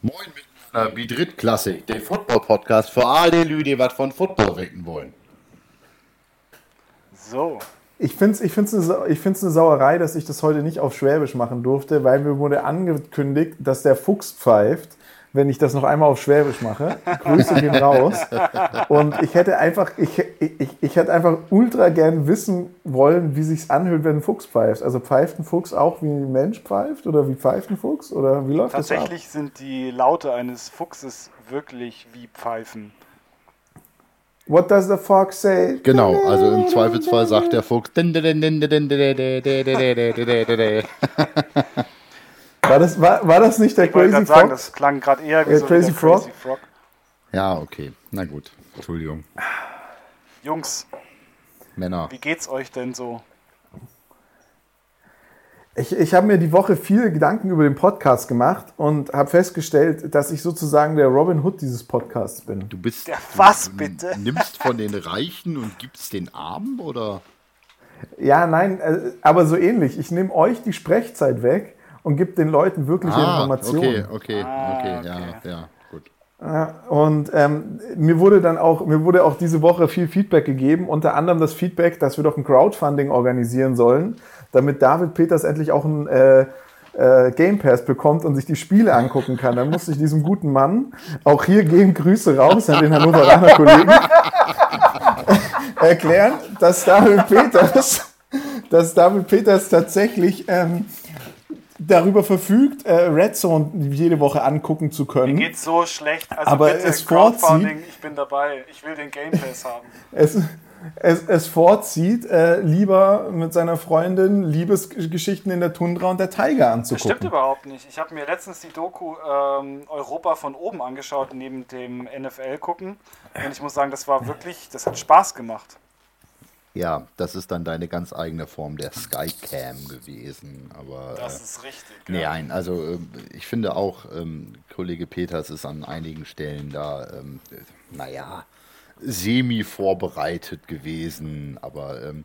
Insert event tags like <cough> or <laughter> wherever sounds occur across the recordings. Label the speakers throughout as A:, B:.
A: Moin mit einer Bidrit-Klassik, der Football-Podcast für alle Leute, die was von Football wecken wollen.
B: So.
C: Ich finde es ich find's eine, ich find's eine Sauerei, dass ich das heute nicht auf Schwäbisch machen durfte, weil mir wurde angekündigt, dass der Fuchs pfeift, wenn ich das noch einmal auf Schwäbisch mache. Grüße gehen raus. Und ich hätte einfach, ich, ich, ich hätte einfach ultra gern wissen wollen, wie sich's anhört, wenn ein Fuchs pfeift. Also pfeift ein Fuchs auch wie ein Mensch pfeift oder wie pfeift ein Fuchs oder wie läuft das ab?
B: Tatsächlich sind die Laute eines Fuchses wirklich wie Pfeifen.
C: What does the fox say?
A: Genau, also im Zweifelsfall sagt der Fuchs.
C: War das, war, war das nicht der
B: Ich
C: Crazy
B: gerade sagen, das klang gerade eher wie
C: Äh,
B: so wie
C: Crazy
B: der
C: Frog?
B: Crazy Frog.
A: Ja, okay. Na gut. Entschuldigung.
B: Jungs,
A: Männer.
B: wie geht's euch denn so?
C: Ich, ich habe mir die Woche viele Gedanken über den Podcast gemacht und habe festgestellt, dass ich sozusagen der Robin Hood dieses Podcasts bin.
A: Du bist.
B: Der was,
A: du
B: bitte?
A: Nimmst von <laughs> den Reichen und gibst den Armen oder?
C: Ja, nein, äh, aber so ähnlich. Ich nehme euch die Sprechzeit weg und gebe den Leuten wirkliche
A: Ah,
C: Informationen.
A: okay, okay,
B: Ah,
A: okay,
B: okay.
A: ja, ja, gut.
C: Ja, und ähm, mir wurde dann auch, mir wurde auch diese Woche viel Feedback gegeben, unter anderem das Feedback, dass wir doch ein Crowdfunding organisieren sollen, damit David Peters endlich auch ein äh, äh, Game Pass bekommt und sich die Spiele angucken kann. Dann musste ich diesem guten Mann, auch hier gehen Grüße raus an den Hannoveraner Kollegen, <laughs> erklären, dass David Peters, dass David Peters tatsächlich ähm, darüber verfügt, äh, Red Zone jede Woche angucken zu können.
B: Mir geht's so schlecht. Also
C: Aber
B: bitte,
C: es vorzieht-
B: ich bin dabei. Ich will den Game Pass haben.
C: es, es, es vorzieht, äh, lieber mit seiner Freundin Liebesgeschichten in der Tundra und der Tiger
B: Das
C: anzugucken.
B: stimmt überhaupt nicht. Ich habe mir letztens die Doku ähm, Europa von oben angeschaut, neben dem NFL gucken. Und ich muss sagen, das war wirklich, das hat Spaß gemacht.
A: Ja, das ist dann deine ganz eigene Form der Skycam gewesen. Aber
B: Das
A: äh,
B: ist richtig.
A: nee,
B: ja.
A: nein, also ähm, ich finde auch, ähm, Kollege Peters ist an einigen Stellen da, ähm, äh, naja, semi vorbereitet gewesen. Aber ähm,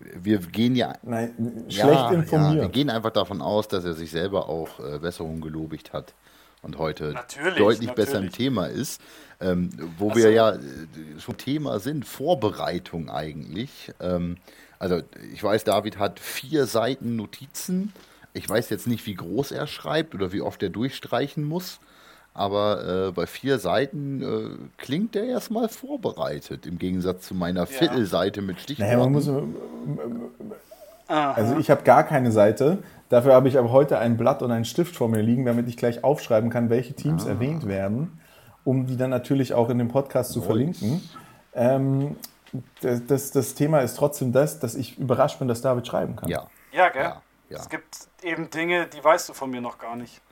A: wir gehen ja
C: Nein,
A: Ja,
C: schlecht
A: Ja, wir
C: informiert.
A: gehen einfach davon aus, dass er sich selber auch äh, Besserung gelobigt hat und heute
B: Natürlich,
A: deutlich besser im
B: natürlich.
A: Thema ist. Ähm, wo
B: Ach
A: wir ja äh, schon Thema sind, Vorbereitung eigentlich. Ähm, also ich weiß, David hat vier Seiten Notizen. Ich weiß jetzt nicht, wie groß er schreibt oder wie oft er durchstreichen muss. Aber äh, bei vier Seiten äh, klingt er erstmal vorbereitet, im Gegensatz zu meiner Viertelseite mit Stichworten.
C: Naja, man muss,
B: Aha.
C: also ich habe gar keine Seite. Dafür habe ich aber heute ein Blatt und einen Stift vor mir liegen, damit ich gleich aufschreiben kann, welche Teams erwähnt werden, um die dann natürlich auch in dem Podcast zu verlinken. Ähm, das, das, das Thema ist trotzdem das, dass ich überrascht bin, dass David schreiben kann.
A: ja,
B: ja, gell?
A: ja, ja.
B: Es gibt eben Dinge, die weißt du von mir noch gar nicht.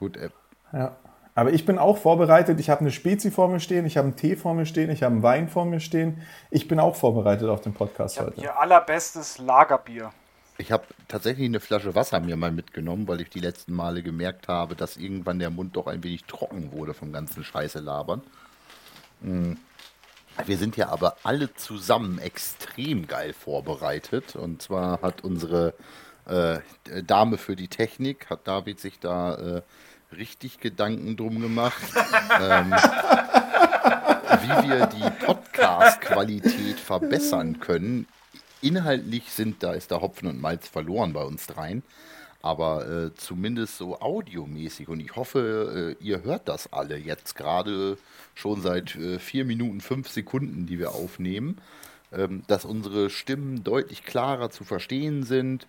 A: gut. Äh,
C: Ja. Aber ich bin auch vorbereitet. Ich habe eine Spezi vor mir stehen, ich habe einen Tee vor mir stehen, ich habe einen Wein vor mir stehen. Ich bin auch vorbereitet auf den Podcast
B: Ich habe
C: heute.
B: hier allerbestes Lagerbier.
A: Ich habe tatsächlich eine Flasche Wasser mir mal mitgenommen, weil ich die letzten Male gemerkt habe, dass irgendwann der Mund doch ein wenig trocken wurde vom ganzen Scheiße labern. Mm. Wir sind ja aber alle zusammen extrem geil vorbereitet. Und zwar hat unsere äh, Dame für die Technik, hat David sich da äh, richtig Gedanken drum gemacht, ähm, wie wir die Podcast-Qualität verbessern können. Inhaltlich sind da ist da Hopfen und Malz verloren bei uns dreien, aber äh, zumindest so audiomäßig und ich hoffe, äh, ihr hört das alle jetzt gerade schon seit äh, vier Minuten fünf Sekunden, die wir aufnehmen, ähm, dass unsere Stimmen deutlich klarer zu verstehen sind,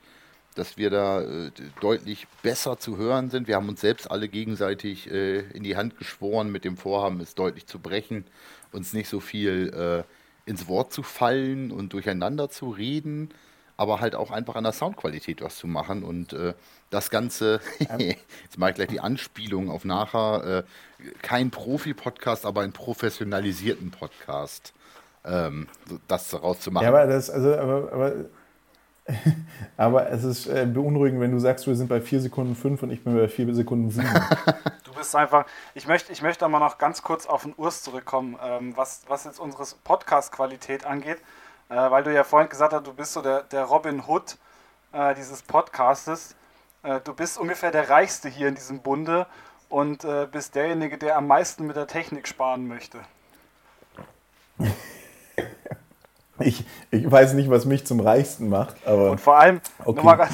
A: dass wir da äh, deutlich besser zu hören sind. Wir haben uns selbst alle gegenseitig äh, in die Hand geschworen mit dem Vorhaben, es deutlich zu brechen, uns nicht so viel äh, ins Wort zu fallen und durcheinander zu reden, aber halt auch einfach an der Soundqualität was zu machen und äh, das Ganze, <laughs> jetzt mache ich gleich die Anspielung auf nachher, äh, kein Profi-Podcast, aber einen professionalisierten Podcast, ähm, das daraus zu machen.
C: Ja, aber das, also, aber, aber, <laughs> aber es ist äh, beunruhigend, wenn du sagst, wir sind bei 4 Sekunden 5 und ich bin bei 4 Sekunden 7.
B: Du bist einfach. Ich möchte, ich möchte aber noch ganz kurz auf den Urs zurückkommen, ähm, was, was jetzt unsere Podcast-Qualität angeht. Äh, weil du ja vorhin gesagt hast, du bist so der, der Robin Hood äh, dieses Podcastes. Äh, du bist ungefähr der Reichste hier in diesem Bunde und äh, bist derjenige, der am meisten mit der Technik sparen möchte. <laughs>
C: Ich, ich weiß nicht, was mich zum Reichsten macht, aber.
B: Und vor allem,
C: Okay.
B: nur mal ganz,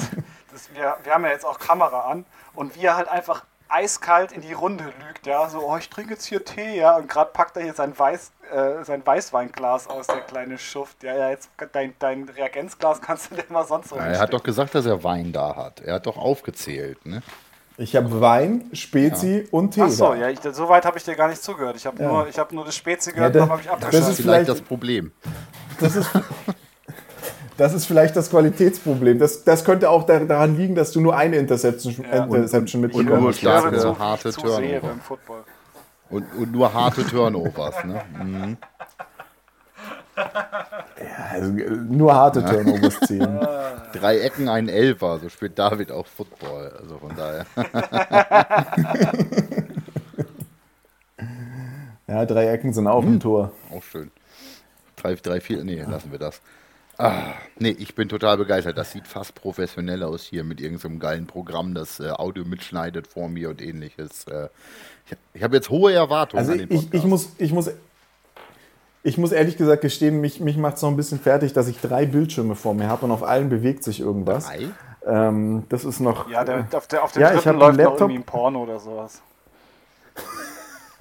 B: das, wir, wir haben ja jetzt auch Kamera an und wie er halt einfach eiskalt in die Runde lügt, ja, so, oh, ich trinke jetzt hier Tee, ja, und gerade packt er hier sein, Weiß, äh, sein Weißweinglas aus, der kleine Schuft. Ja, ja, jetzt dein, dein Reagenzglas kannst du dir mal sonst so
A: Ja, er hat doch gesagt, dass er Wein da hat. Er hat doch aufgezählt, ne?
C: Ich habe Wein, Spezi und Tee.
B: Ach so,
C: da.
B: ja, ich, so weit habe ich dir gar nicht zugehört. Ich habe
C: Ja.
B: nur, ich hab nur das Spezi
C: Ja,
B: gehört,
C: da-
B: dann habe ich
C: das
A: Das
B: abgeschaltet.
A: ist vielleicht- das Problem.
C: Das ist, das ist vielleicht das Qualitätsproblem. Das, das könnte auch da- daran liegen, dass du nur eine Interception,
B: Ja.
C: Interception
A: und
C: mitbekommen
A: nur starke,
B: zu,
A: harte
B: zu
A: Turnover. Und, und nur harte Turnovers, ne? Mhm.
C: Also, äh, nur harte Turnovers ziehen. <laughs>
A: Drei Ecken, ein Elfer, so spielt David auch Football. Also von daher. <laughs>
C: Ja, drei Ecken sind auch ein Tor.
A: Auch schön. Drei, drei, vier, nee, lassen wir das. Ah, nee, ich bin total begeistert. Das sieht fast professionell aus hier mit irgendeinem geilen Programm, das äh, Audio mitschneidet vor mir und ähnliches. Äh, ich ich habe jetzt hohe Erwartungen
C: Also
A: an den
C: ich,
A: Podcast.
C: ich, muss, ich, muss, ich muss ehrlich gesagt gestehen, mich, mich macht es noch ein bisschen fertig, dass ich drei Bildschirme vor mir habe und auf allen bewegt sich irgendwas.
A: Drei?
C: Ähm, das ist noch.
B: Ja, der, auf, der, auf dem
C: Ja, ich
B: dritten läuft noch
C: Laptop.
B: irgendwie ein Porno oder sowas.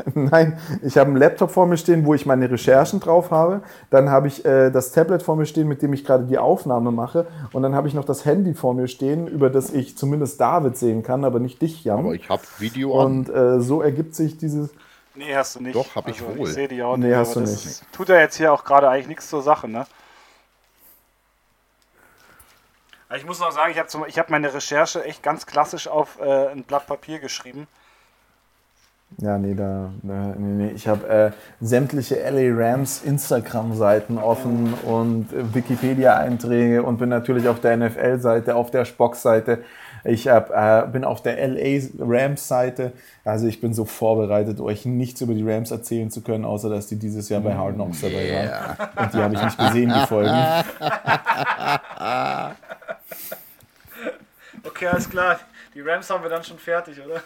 B: <laughs>
C: Nein, ich habe einen Laptop vor mir stehen, wo ich meine Recherchen drauf habe. Dann habe ich äh, das Tablet vor mir stehen, mit dem ich gerade die Aufnahme mache. Und dann habe ich noch das Handy vor mir stehen, über das ich zumindest David sehen kann, aber nicht dich, Jan.
A: Aber ich habe Video an.
C: Und äh, so ergibt sich dieses.
B: Nee, hast du nicht.
A: Doch, hab ich wohl.
B: Ich sehe die auch
C: Nee,
B: nicht.
C: hast
B: aber
C: du
B: das
C: nicht.
B: Tut ja jetzt hier auch gerade eigentlich nichts zur Sache, ne? Ich muss noch sagen, ich habe hab meine Recherche echt ganz klassisch auf äh, ein Blatt Papier geschrieben.
C: Ja, nee, da, nee, nee. ich habe äh, sämtliche LA Rams Instagram-Seiten offen und Wikipedia-Einträge und bin natürlich auf der NFL-Seite, auf der Spock-Seite. Ich hab, äh, bin auf der LA Rams-Seite. Also ich bin so vorbereitet, euch nichts über die Rams erzählen zu können, außer dass die dieses Jahr bei Hard Knocks dabei waren. Und die habe ich nicht gesehen, die Folgen. <laughs>
B: Okay, alles klar. Die Rams haben wir dann schon fertig, oder?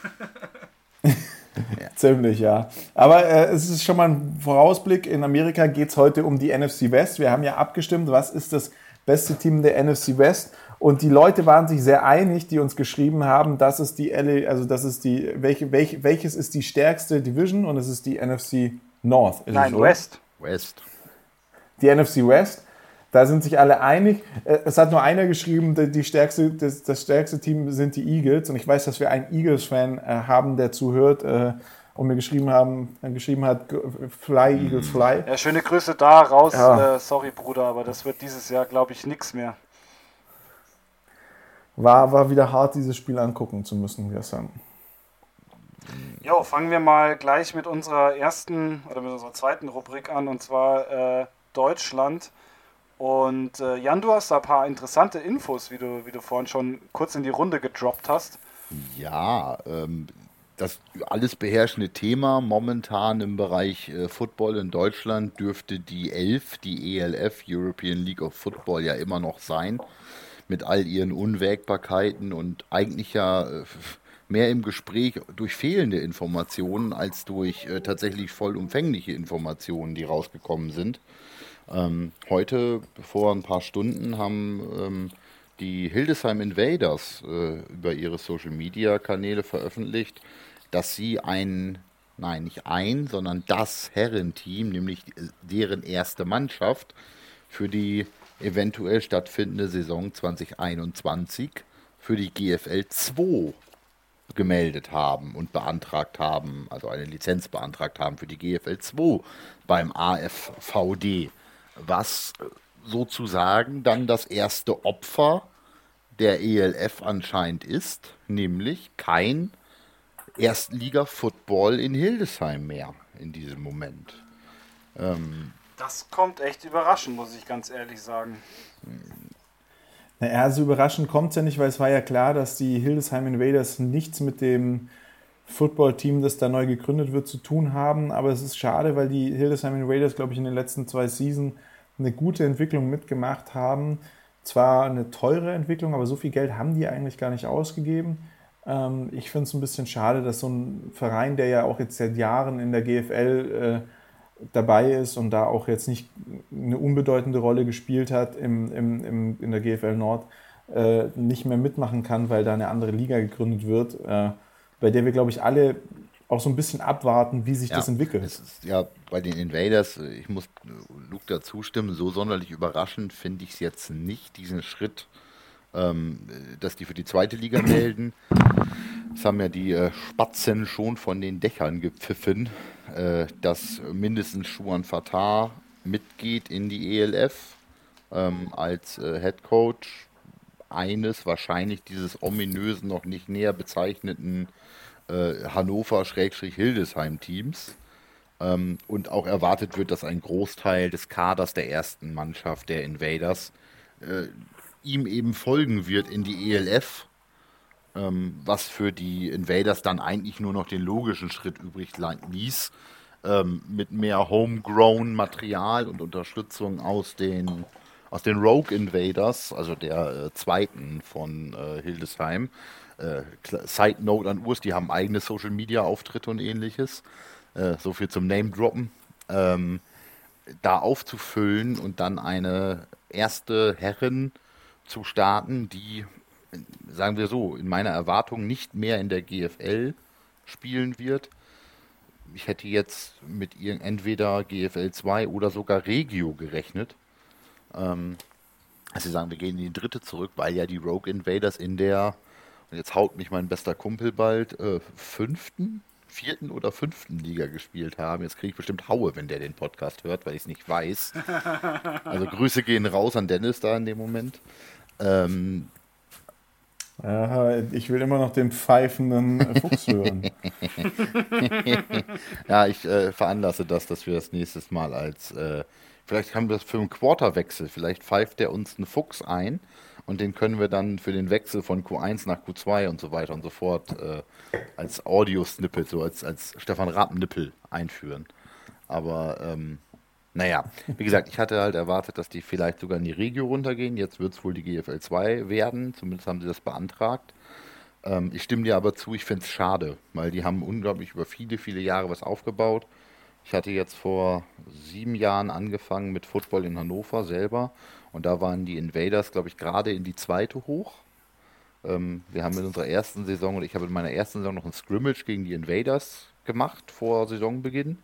B: <laughs> <laughs>
C: Ziemlich, ja. Aber äh, es ist schon mal ein Vorausblick. In Amerika geht es heute um die NFC West. Wir haben ja abgestimmt, was ist das beste Team der NFC West. Und die Leute waren sich sehr einig, die uns geschrieben haben, dass es die LA, also das ist die, welche, welche, welches ist die stärkste Division und es ist die NFC North. Ist
B: Nein? West.
A: West.
C: Die NFC West. Da sind sich alle einig. Äh, Es hat nur einer geschrieben, die stärkste, das, das stärkste Team sind die Eagles. Und ich weiß, dass wir einen Eagles-Fan äh, haben, der zuhört äh, und mir geschrieben, haben, geschrieben hat, Fly, Eagles, Fly.
B: Ja, schöne Grüße da raus.
C: Ja.
B: Äh, sorry, Bruder, aber das wird dieses Jahr, glaube ich, nichts mehr.
C: War, war wieder hart, dieses Spiel angucken zu müssen gestern.
B: Jo, fangen wir mal gleich mit unserer ersten oder mit unserer zweiten Rubrik an und zwar äh, Deutschland. Und äh, Jan, du hast da ein paar interessante Infos, wie du, wie du vorhin schon kurz in die Runde gedroppt hast.
A: Ja, ähm, das alles beherrschende Thema momentan im Bereich äh, Football in Deutschland dürfte die ELF, die ELF, European League of Football, ja immer noch sein. Mit all ihren Unwägbarkeiten und eigentlich ja äh, mehr im Gespräch durch fehlende Informationen als durch äh, tatsächlich vollumfängliche Informationen, die rausgekommen sind. Ähm, heute, vor ein paar Stunden, haben ähm, die Hildesheim Invaders äh, über ihre Social Media Kanäle veröffentlicht, dass sie ein, nein, nicht ein, sondern das Herrenteam, nämlich deren erste Mannschaft für die eventuell stattfindende Saison 2021 für die GFL 2 gemeldet haben und beantragt haben, also eine Lizenz beantragt haben für die GFL 2 beim AFVD, was sozusagen dann das erste Opfer der ELF anscheinend ist, nämlich kein Erstliga-Football in Hildesheim mehr in diesem Moment.
B: Das kommt echt überraschend, muss ich ganz ehrlich sagen.
C: Naja, so überraschend kommt es ja nicht, weil es war ja klar, dass die Hildesheim Invaders nichts mit dem Football-Team, das da neu gegründet wird, zu tun haben. Aber es ist schade, weil die Hildesheim Invaders, glaube ich, in den letzten zwei Seasons eine gute Entwicklung mitgemacht haben. Zwar eine teure Entwicklung, aber so viel Geld haben die eigentlich gar nicht ausgegeben. Ähm, ich finde es ein bisschen schade, dass so ein Verein, der ja auch jetzt seit Jahren in der GFL äh, dabei ist und da auch jetzt nicht eine unbedeutende Rolle gespielt hat im, im, im, in der GFL Nord, äh, nicht mehr mitmachen kann, weil da eine andere Liga gegründet wird, äh, bei der wir, glaube ich, alle auch so ein bisschen abwarten, wie sich
A: ja,
C: das entwickelt.
A: Ist, ja, bei den Invaders, ich muss Luke da zustimmen, so sonderlich überraschend finde ich es jetzt nicht, diesen Schritt, ähm, dass die für die zweite Liga <clears throat> melden. Das haben ja die äh, Spatzen schon von den Dächern gepfiffen, äh, dass mindestens Schuan Fatah mitgeht in die ELF ähm, als äh, Head Coach eines wahrscheinlich dieses ominösen, noch nicht näher bezeichneten äh, Hannover-Hildesheim-Teams. Ähm, und auch erwartet wird, dass ein Großteil des Kaders der ersten Mannschaft der Invaders äh, ihm eben folgen wird in die ELF, ähm, was für die Invaders dann eigentlich nur noch den logischen Schritt übrig ließ, ähm, mit mehr Homegrown Material und Unterstützung aus den aus den Rogue Invaders, also der äh, zweiten von äh, Hildesheim. Äh, Side Note an Urs, die haben eigene Social Media Auftritte und ähnliches. Äh, so viel zum Name Droppen. Ähm, da aufzufüllen und dann eine erste Herrin zu starten, die, sagen wir so, in meiner Erwartung nicht mehr in der GFL spielen wird. Ich hätte jetzt mit ihr entweder GFL 2 oder sogar Regio gerechnet. Ähm, also sie sagen, wir gehen in die dritte zurück, weil ja die Rogue Invaders in der, und jetzt haut mich mein bester Kumpel bald, äh, fünften, vierten oder fünften Liga gespielt haben. Jetzt kriege ich bestimmt Haue, wenn der den Podcast hört, weil ich es nicht weiß. <laughs> Also Grüße gehen raus an Dennis da in dem Moment. Ähm,
C: Aha, ich will immer noch den pfeifenden Fuchs <laughs> hören.
A: ja, ich äh, veranlasse das, dass wir das nächstes Mal als äh, Vielleicht haben wir das für einen Quarterwechsel. Vielleicht pfeift der uns einen Fuchs ein und den können wir dann für den Wechsel von Q1 nach Q2 und so weiter und so fort äh, als Audio-Snippet, so als, als Stefan Rappen-Nippel einführen. Aber ähm, naja, wie gesagt, ich hatte halt erwartet, dass die vielleicht sogar in die Regio runtergehen. Jetzt wird es wohl die GFL 2 werden. Zumindest haben sie das beantragt. Ähm, ich stimme dir aber zu, ich finde es schade, weil die haben unglaublich über viele, viele Jahre was aufgebaut. Ich hatte jetzt vor sieben Jahren angefangen mit Football in Hannover selber und da waren die Invaders, glaube ich, gerade in die zweite hoch. Ähm, wir haben in unserer ersten Saison, und ich habe in meiner ersten Saison noch ein Scrimmage gegen die Invaders gemacht vor Saisonbeginn.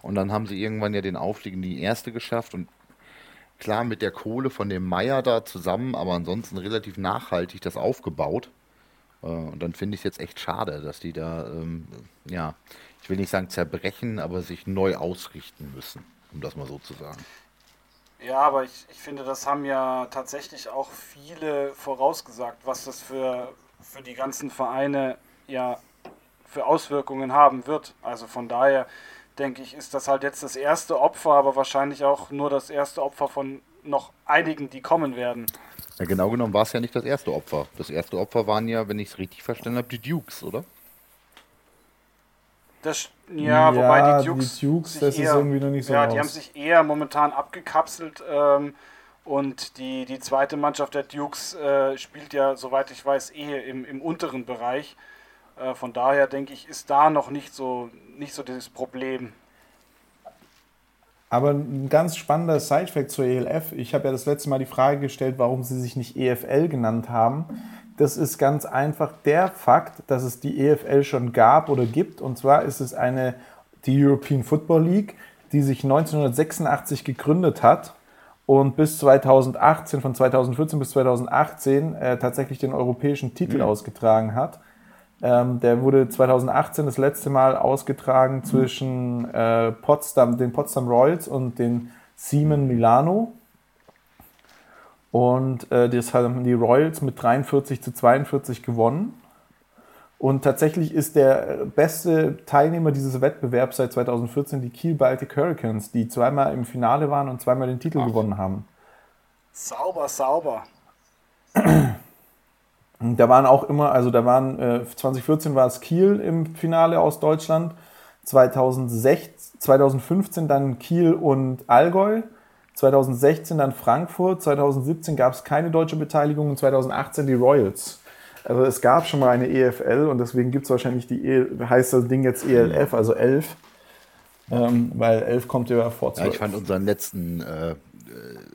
A: Und dann haben sie irgendwann ja den Aufstieg in die erste geschafft und klar mit der Kohle von dem Meier da zusammen, aber ansonsten relativ nachhaltig das aufgebaut. Äh, und dann finde ich es jetzt echt schade, dass die da, ähm, ja, ich will nicht sagen zerbrechen, aber sich neu ausrichten müssen, um das mal so zu sagen.
B: Ja, aber ich, ich finde, das haben ja tatsächlich auch viele vorausgesagt, was das für, für die ganzen Vereine ja für Auswirkungen haben wird. Also von daher denke ich, ist das halt jetzt das erste Opfer, aber wahrscheinlich auch nur das erste Opfer von noch einigen, die kommen werden.
A: Ja, genau genommen war es ja nicht das erste Opfer. Das erste Opfer waren ja, wenn ich es richtig verstanden habe, die Dukes, oder?
B: Das, ja, ja, wobei die Dukes,
C: die Dukes das eher, ist irgendwie noch nicht so
B: Ja, raus. die haben sich eher momentan abgekapselt ähm, und die, die zweite Mannschaft der Dukes äh, spielt ja, soweit ich weiß, eher im, im unteren Bereich. Äh, von daher denke ich, ist da noch nicht so, nicht so das Problem.
C: Aber ein ganz spannender Sidefact zur ELF. Ich habe ja das letzte Mal die Frage gestellt, warum sie sich nicht EFL genannt haben. Das ist ganz einfach der Fakt, dass es die EFL schon gab oder gibt. Und zwar ist es eine, die European Football League, die sich 1986 gegründet hat und bis 2018, von 2014 bis 2018 äh, tatsächlich den europäischen Titel mhm. ausgetragen hat. Ähm, der wurde 2018 das letzte Mal ausgetragen zwischen äh, Potsdam, den Potsdam Royals und den Siemen Milano. Und äh, das haben die Royals mit 43 zu 42 gewonnen. Und tatsächlich ist der beste Teilnehmer dieses Wettbewerbs seit 2014 die Kiel Baltic Hurricanes, die zweimal im Finale waren und zweimal den Titel Ach. gewonnen haben.
B: Sauber, sauber.
C: Da waren auch immer, also da waren äh, 2014 war es Kiel im Finale aus Deutschland, 2006, 2015 dann Kiel und Allgäu 2016 dann Frankfurt, 2017 gab es keine deutsche Beteiligung und 2018 die Royals. Also es gab schon mal eine EFL und deswegen gibt es wahrscheinlich die, e heißt das Ding jetzt ELF, also 11. Ähm, weil 11 kommt ja vor
A: 12. Ja, ich fand unseren letzten äh, äh,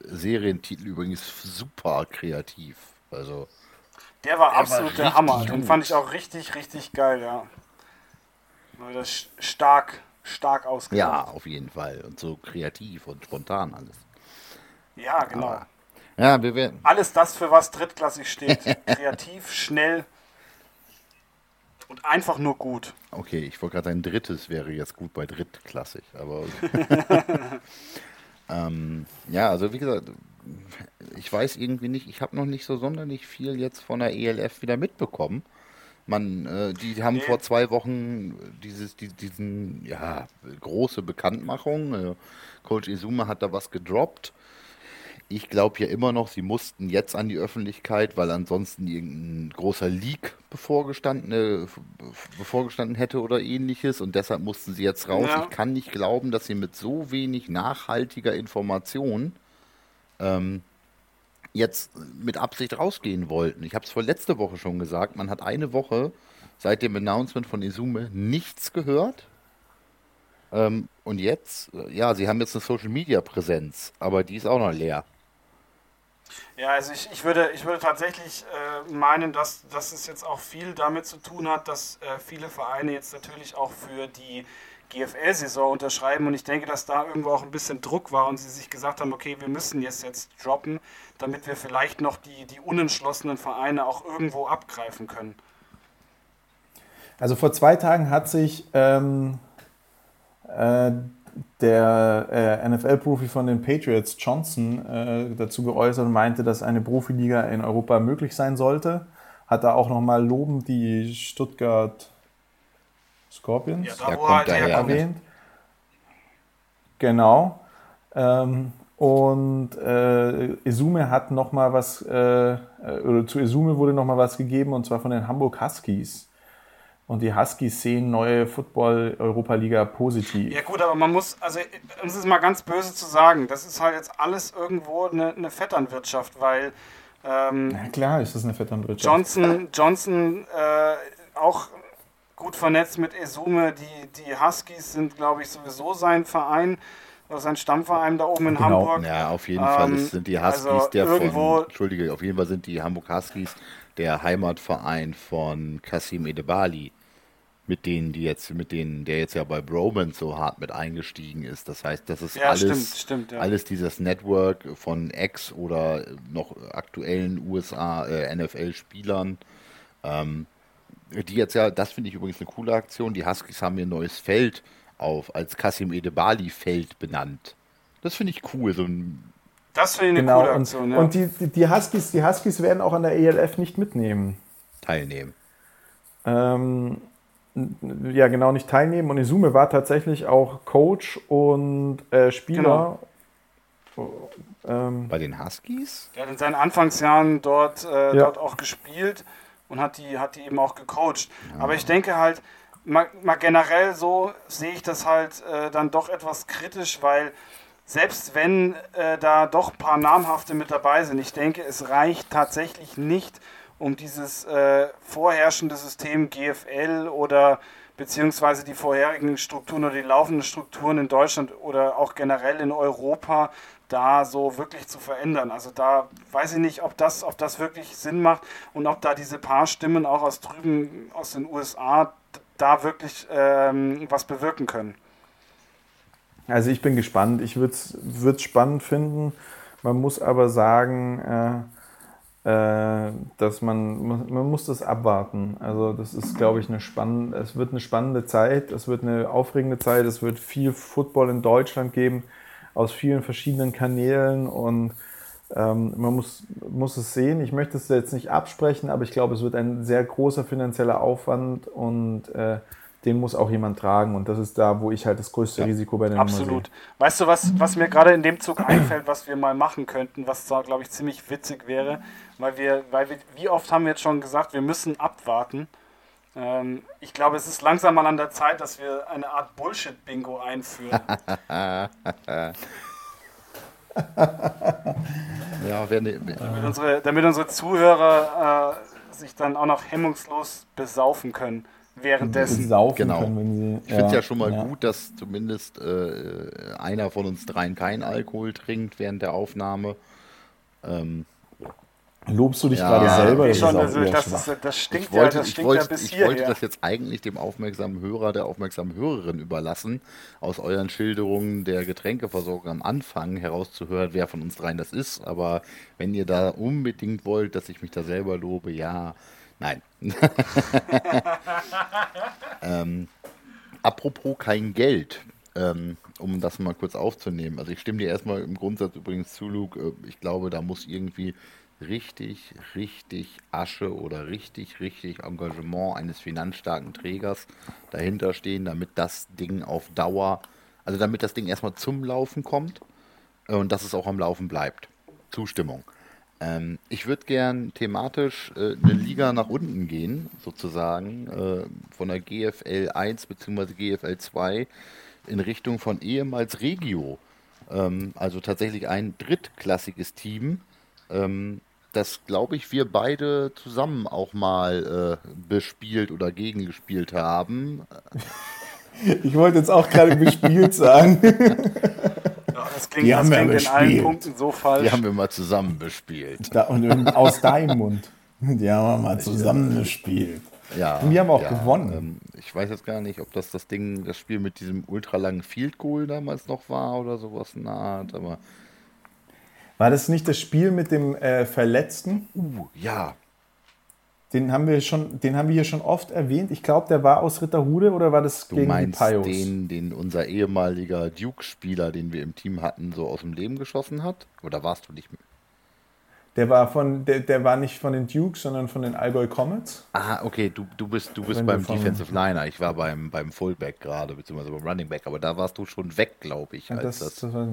A: Serientitel übrigens super kreativ. Also
B: der war der absolut war der Hammer. Gut. Den fand ich auch richtig, richtig geil, ja. Weil das stark, stark ausgedacht.
A: Ja, auf jeden Fall. Und so kreativ und spontan alles.
B: Ja, genau. Aber,
A: ja, wir werden.
B: Alles das, für was drittklassig steht. <laughs> Kreativ, schnell und einfach nur gut.
A: Okay, ich wollte gerade ein drittes wäre jetzt gut bei drittklassig, aber. <laughs> ähm, ja, also wie gesagt, ich weiß irgendwie nicht, ich habe noch nicht so sonderlich viel jetzt von der ELF wieder mitbekommen. Man, äh, die haben nee. vor zwei Wochen dieses, die, diesen, ja, große Bekanntmachung. Äh, Coach Izuma hat da was gedroppt. Ich glaube ja immer noch, sie mussten jetzt an die Öffentlichkeit, weil ansonsten irgendein großer Leak bevorgestanden, äh, bevorgestanden hätte oder ähnliches und deshalb mussten sie jetzt raus. Ja. Ich kann nicht glauben, dass sie mit so wenig nachhaltiger Information ähm, jetzt mit Absicht rausgehen wollten. Ich habe es vor letzte Woche schon gesagt, man hat eine Woche seit dem Announcement von Izume nichts gehört. Ähm, und jetzt, ja, sie haben jetzt eine Social Media Präsenz, aber die ist auch noch leer.
B: Ja, also ich, ich, würde, ich würde tatsächlich äh, meinen, dass, dass es jetzt auch viel damit zu tun hat, dass äh, viele Vereine jetzt natürlich auch für die GFL-Saison unterschreiben und ich denke, dass da irgendwo auch ein bisschen Druck war und sie sich gesagt haben, okay, wir müssen jetzt jetzt droppen, damit wir vielleicht noch die, die unentschlossenen Vereine auch irgendwo abgreifen können.
C: Also vor zwei Tagen hat sich ähm, äh, der äh, NFL-Profi von den Patriots, Johnson, äh, dazu geäußert und meinte, dass eine Profiliga in Europa möglich sein sollte. Hat er auch nochmal lobend die Stuttgart Scorpions
B: ja, da, wo halt
C: erwähnt. Genau. Ähm, und äh, Izume hat nochmal was, äh, oder zu Izume wurde nochmal was gegeben, und zwar von den Hamburg Huskies. Und die Huskies sehen neue Football-Europa-Liga positiv.
B: Ja gut, aber man muss, also um es ist mal ganz böse zu sagen, das ist halt jetzt alles irgendwo eine, eine Vetternwirtschaft, weil
C: ähm, Na klar ist das eine Vetternwirtschaft.
B: Johnson, Johnson äh, auch gut vernetzt mit Esume, die, die Huskies sind, glaube ich, sowieso sein Verein sein Stammverein da oben in genau. Hamburg.
A: Ja, auf jeden ähm, Fall sind die Huskies also der von, Entschuldige, auf jeden Fall sind die Hamburg Huskies der Heimatverein von Kasim Edebali, mit denen die jetzt, mit denen der jetzt ja bei Broman so hart mit eingestiegen ist. Das heißt, das ist ja, alles,
B: stimmt, stimmt, ja.
A: alles dieses Network von Ex oder noch aktuellen USA äh, NFL-Spielern. Ähm, die jetzt ja, das finde ich übrigens eine coole Aktion. Die Huskies haben ihr neues Feld auf als Kasim Edebali Feld benannt. Das finde ich cool, so ein
B: das finde ich eine genau. coole Aktion.
C: Und, ja. und die, die, Huskies, die Huskies werden auch an der ELF nicht mitnehmen.
A: Teilnehmen.
C: Ähm, ja, genau, nicht teilnehmen. Und Izume war tatsächlich auch Coach und äh, Spieler.
A: Genau. Ähm, Bei den Huskies?
B: Er hat in seinen Anfangsjahren dort, äh, ja. dort auch gespielt und hat die, hat die eben auch gecoacht. Ja. Aber ich denke halt, mal, mal generell so sehe ich das halt äh, dann doch etwas kritisch, weil selbst wenn äh, da doch ein paar namhafte mit dabei sind, ich denke, es reicht tatsächlich nicht, um dieses äh, vorherrschende System GFL oder beziehungsweise die vorherigen Strukturen oder die laufenden Strukturen in Deutschland oder auch generell in Europa da so wirklich zu verändern. Also da weiß ich nicht, ob das, ob das wirklich Sinn macht und ob da diese paar Stimmen auch aus drüben, aus den USA, da wirklich ähm, was bewirken können.
C: Also ich bin gespannt. Ich würde es spannend finden. Man muss aber sagen, äh, dass man, man muss das abwarten. Also das ist, glaube ich, eine spannende, es wird eine spannende Zeit, es wird eine aufregende Zeit, es wird viel Football in Deutschland geben, aus vielen verschiedenen Kanälen und ähm, man muss, muss es sehen. Ich möchte es jetzt nicht absprechen, aber ich glaube, es wird ein sehr großer finanzieller Aufwand und äh, den muss auch jemand tragen. Und das ist da, wo ich halt das größte ja, Risiko bei der
B: Absolut. Nummer sehe. Weißt du, was, was mir gerade in dem Zug einfällt, was wir mal machen könnten, was zwar, glaube ich, ziemlich witzig wäre, weil wir, weil wir, wie oft haben wir jetzt schon gesagt, wir müssen abwarten. Ähm, ich glaube, es ist langsam mal an der Zeit, dass wir eine Art Bullshit-Bingo einführen. <laughs> <laughs>
A: ja, wenn,
B: damit, unsere, damit unsere Zuhörer äh, sich dann auch noch hemmungslos besaufen können währenddessen.
C: Saufen
A: Genau.
C: können, wenn sie,
A: Ich finde es ja schon mal gut, dass zumindest äh, einer von uns dreien keinen Alkohol trinkt während der Aufnahme. Ähm,
C: Lobst du dich
A: Ja,
C: gerade selber? Das
B: schon, also das, ist, das stinkt
A: ich wollte,
B: ja, das
A: ich
B: stinkt
A: wollte,
B: ja bis
A: ich wollte
B: hierher.
A: das jetzt eigentlich dem aufmerksamen Hörer, der aufmerksamen Hörerin überlassen, aus euren Schilderungen der Getränkeversorgung am Anfang herauszuhören, wer von uns dreien das ist. Aber wenn ihr da unbedingt wollt, dass ich mich da selber lobe, ja, nein. <laughs> ähm, apropos kein Geld, ähm, um das mal kurz aufzunehmen. Also ich stimme dir erstmal im Grundsatz übrigens zu, Luke. Äh, Ich glaube, da muss irgendwie richtig, richtig Asche oder richtig, richtig Engagement eines finanzstarken Trägers dahinter stehen, damit das Ding auf Dauer, also damit das Ding erstmal zum Laufen kommt äh, und dass es auch am Laufen bleibt. Zustimmung. Ähm, ich würde gern thematisch äh, eine Liga nach unten gehen, sozusagen, äh, von der GFL 1 bzw. GFL 2 in Richtung von ehemals Regio. Ähm, also tatsächlich ein drittklassiges Team, ähm, das, glaube ich, wir beide zusammen auch mal äh, bespielt oder gegengespielt haben. <laughs>
C: Ich wollte jetzt auch gerade bespielt sagen. <laughs>
B: Ja, das klingt,
C: Die
B: das
C: haben wir
B: klingt in allen. Punkten so falsch.
A: Die haben wir mal zusammen bespielt.
C: Da, und aus deinem <laughs> Mund. Die haben wir mal zusammen gespielt.
A: Ja,
C: Und die haben auch
A: ja,
C: gewonnen.
A: Ähm, ich weiß jetzt gar nicht, ob das das Ding, das Spiel mit diesem ultralangen Field Goal damals noch war oder sowas in der Art, aber
C: War das nicht das Spiel mit dem äh, Verletzten?
A: uh, ja,
C: Den haben wir schon, den haben wir hier schon oft erwähnt. Ich glaube, der war aus Ritterhude oder war das
A: du
C: gegen die
A: meinst
C: Pios?
A: den, den unser ehemaliger Duke-Spieler, den wir im Team hatten, so aus dem Leben geschossen hat? Oder warst du nicht mit?
C: Der war von, der, der war nicht von den Dukes, sondern von den Allgäu Comets.
A: Ah, okay, du, du bist, du bist
C: Wenn du
A: beim Defensive Liner. Ich war beim, beim Fullback gerade, beziehungsweise beim Running Back, aber da warst du schon weg, glaube ich. Als
C: das,
A: das,
C: das war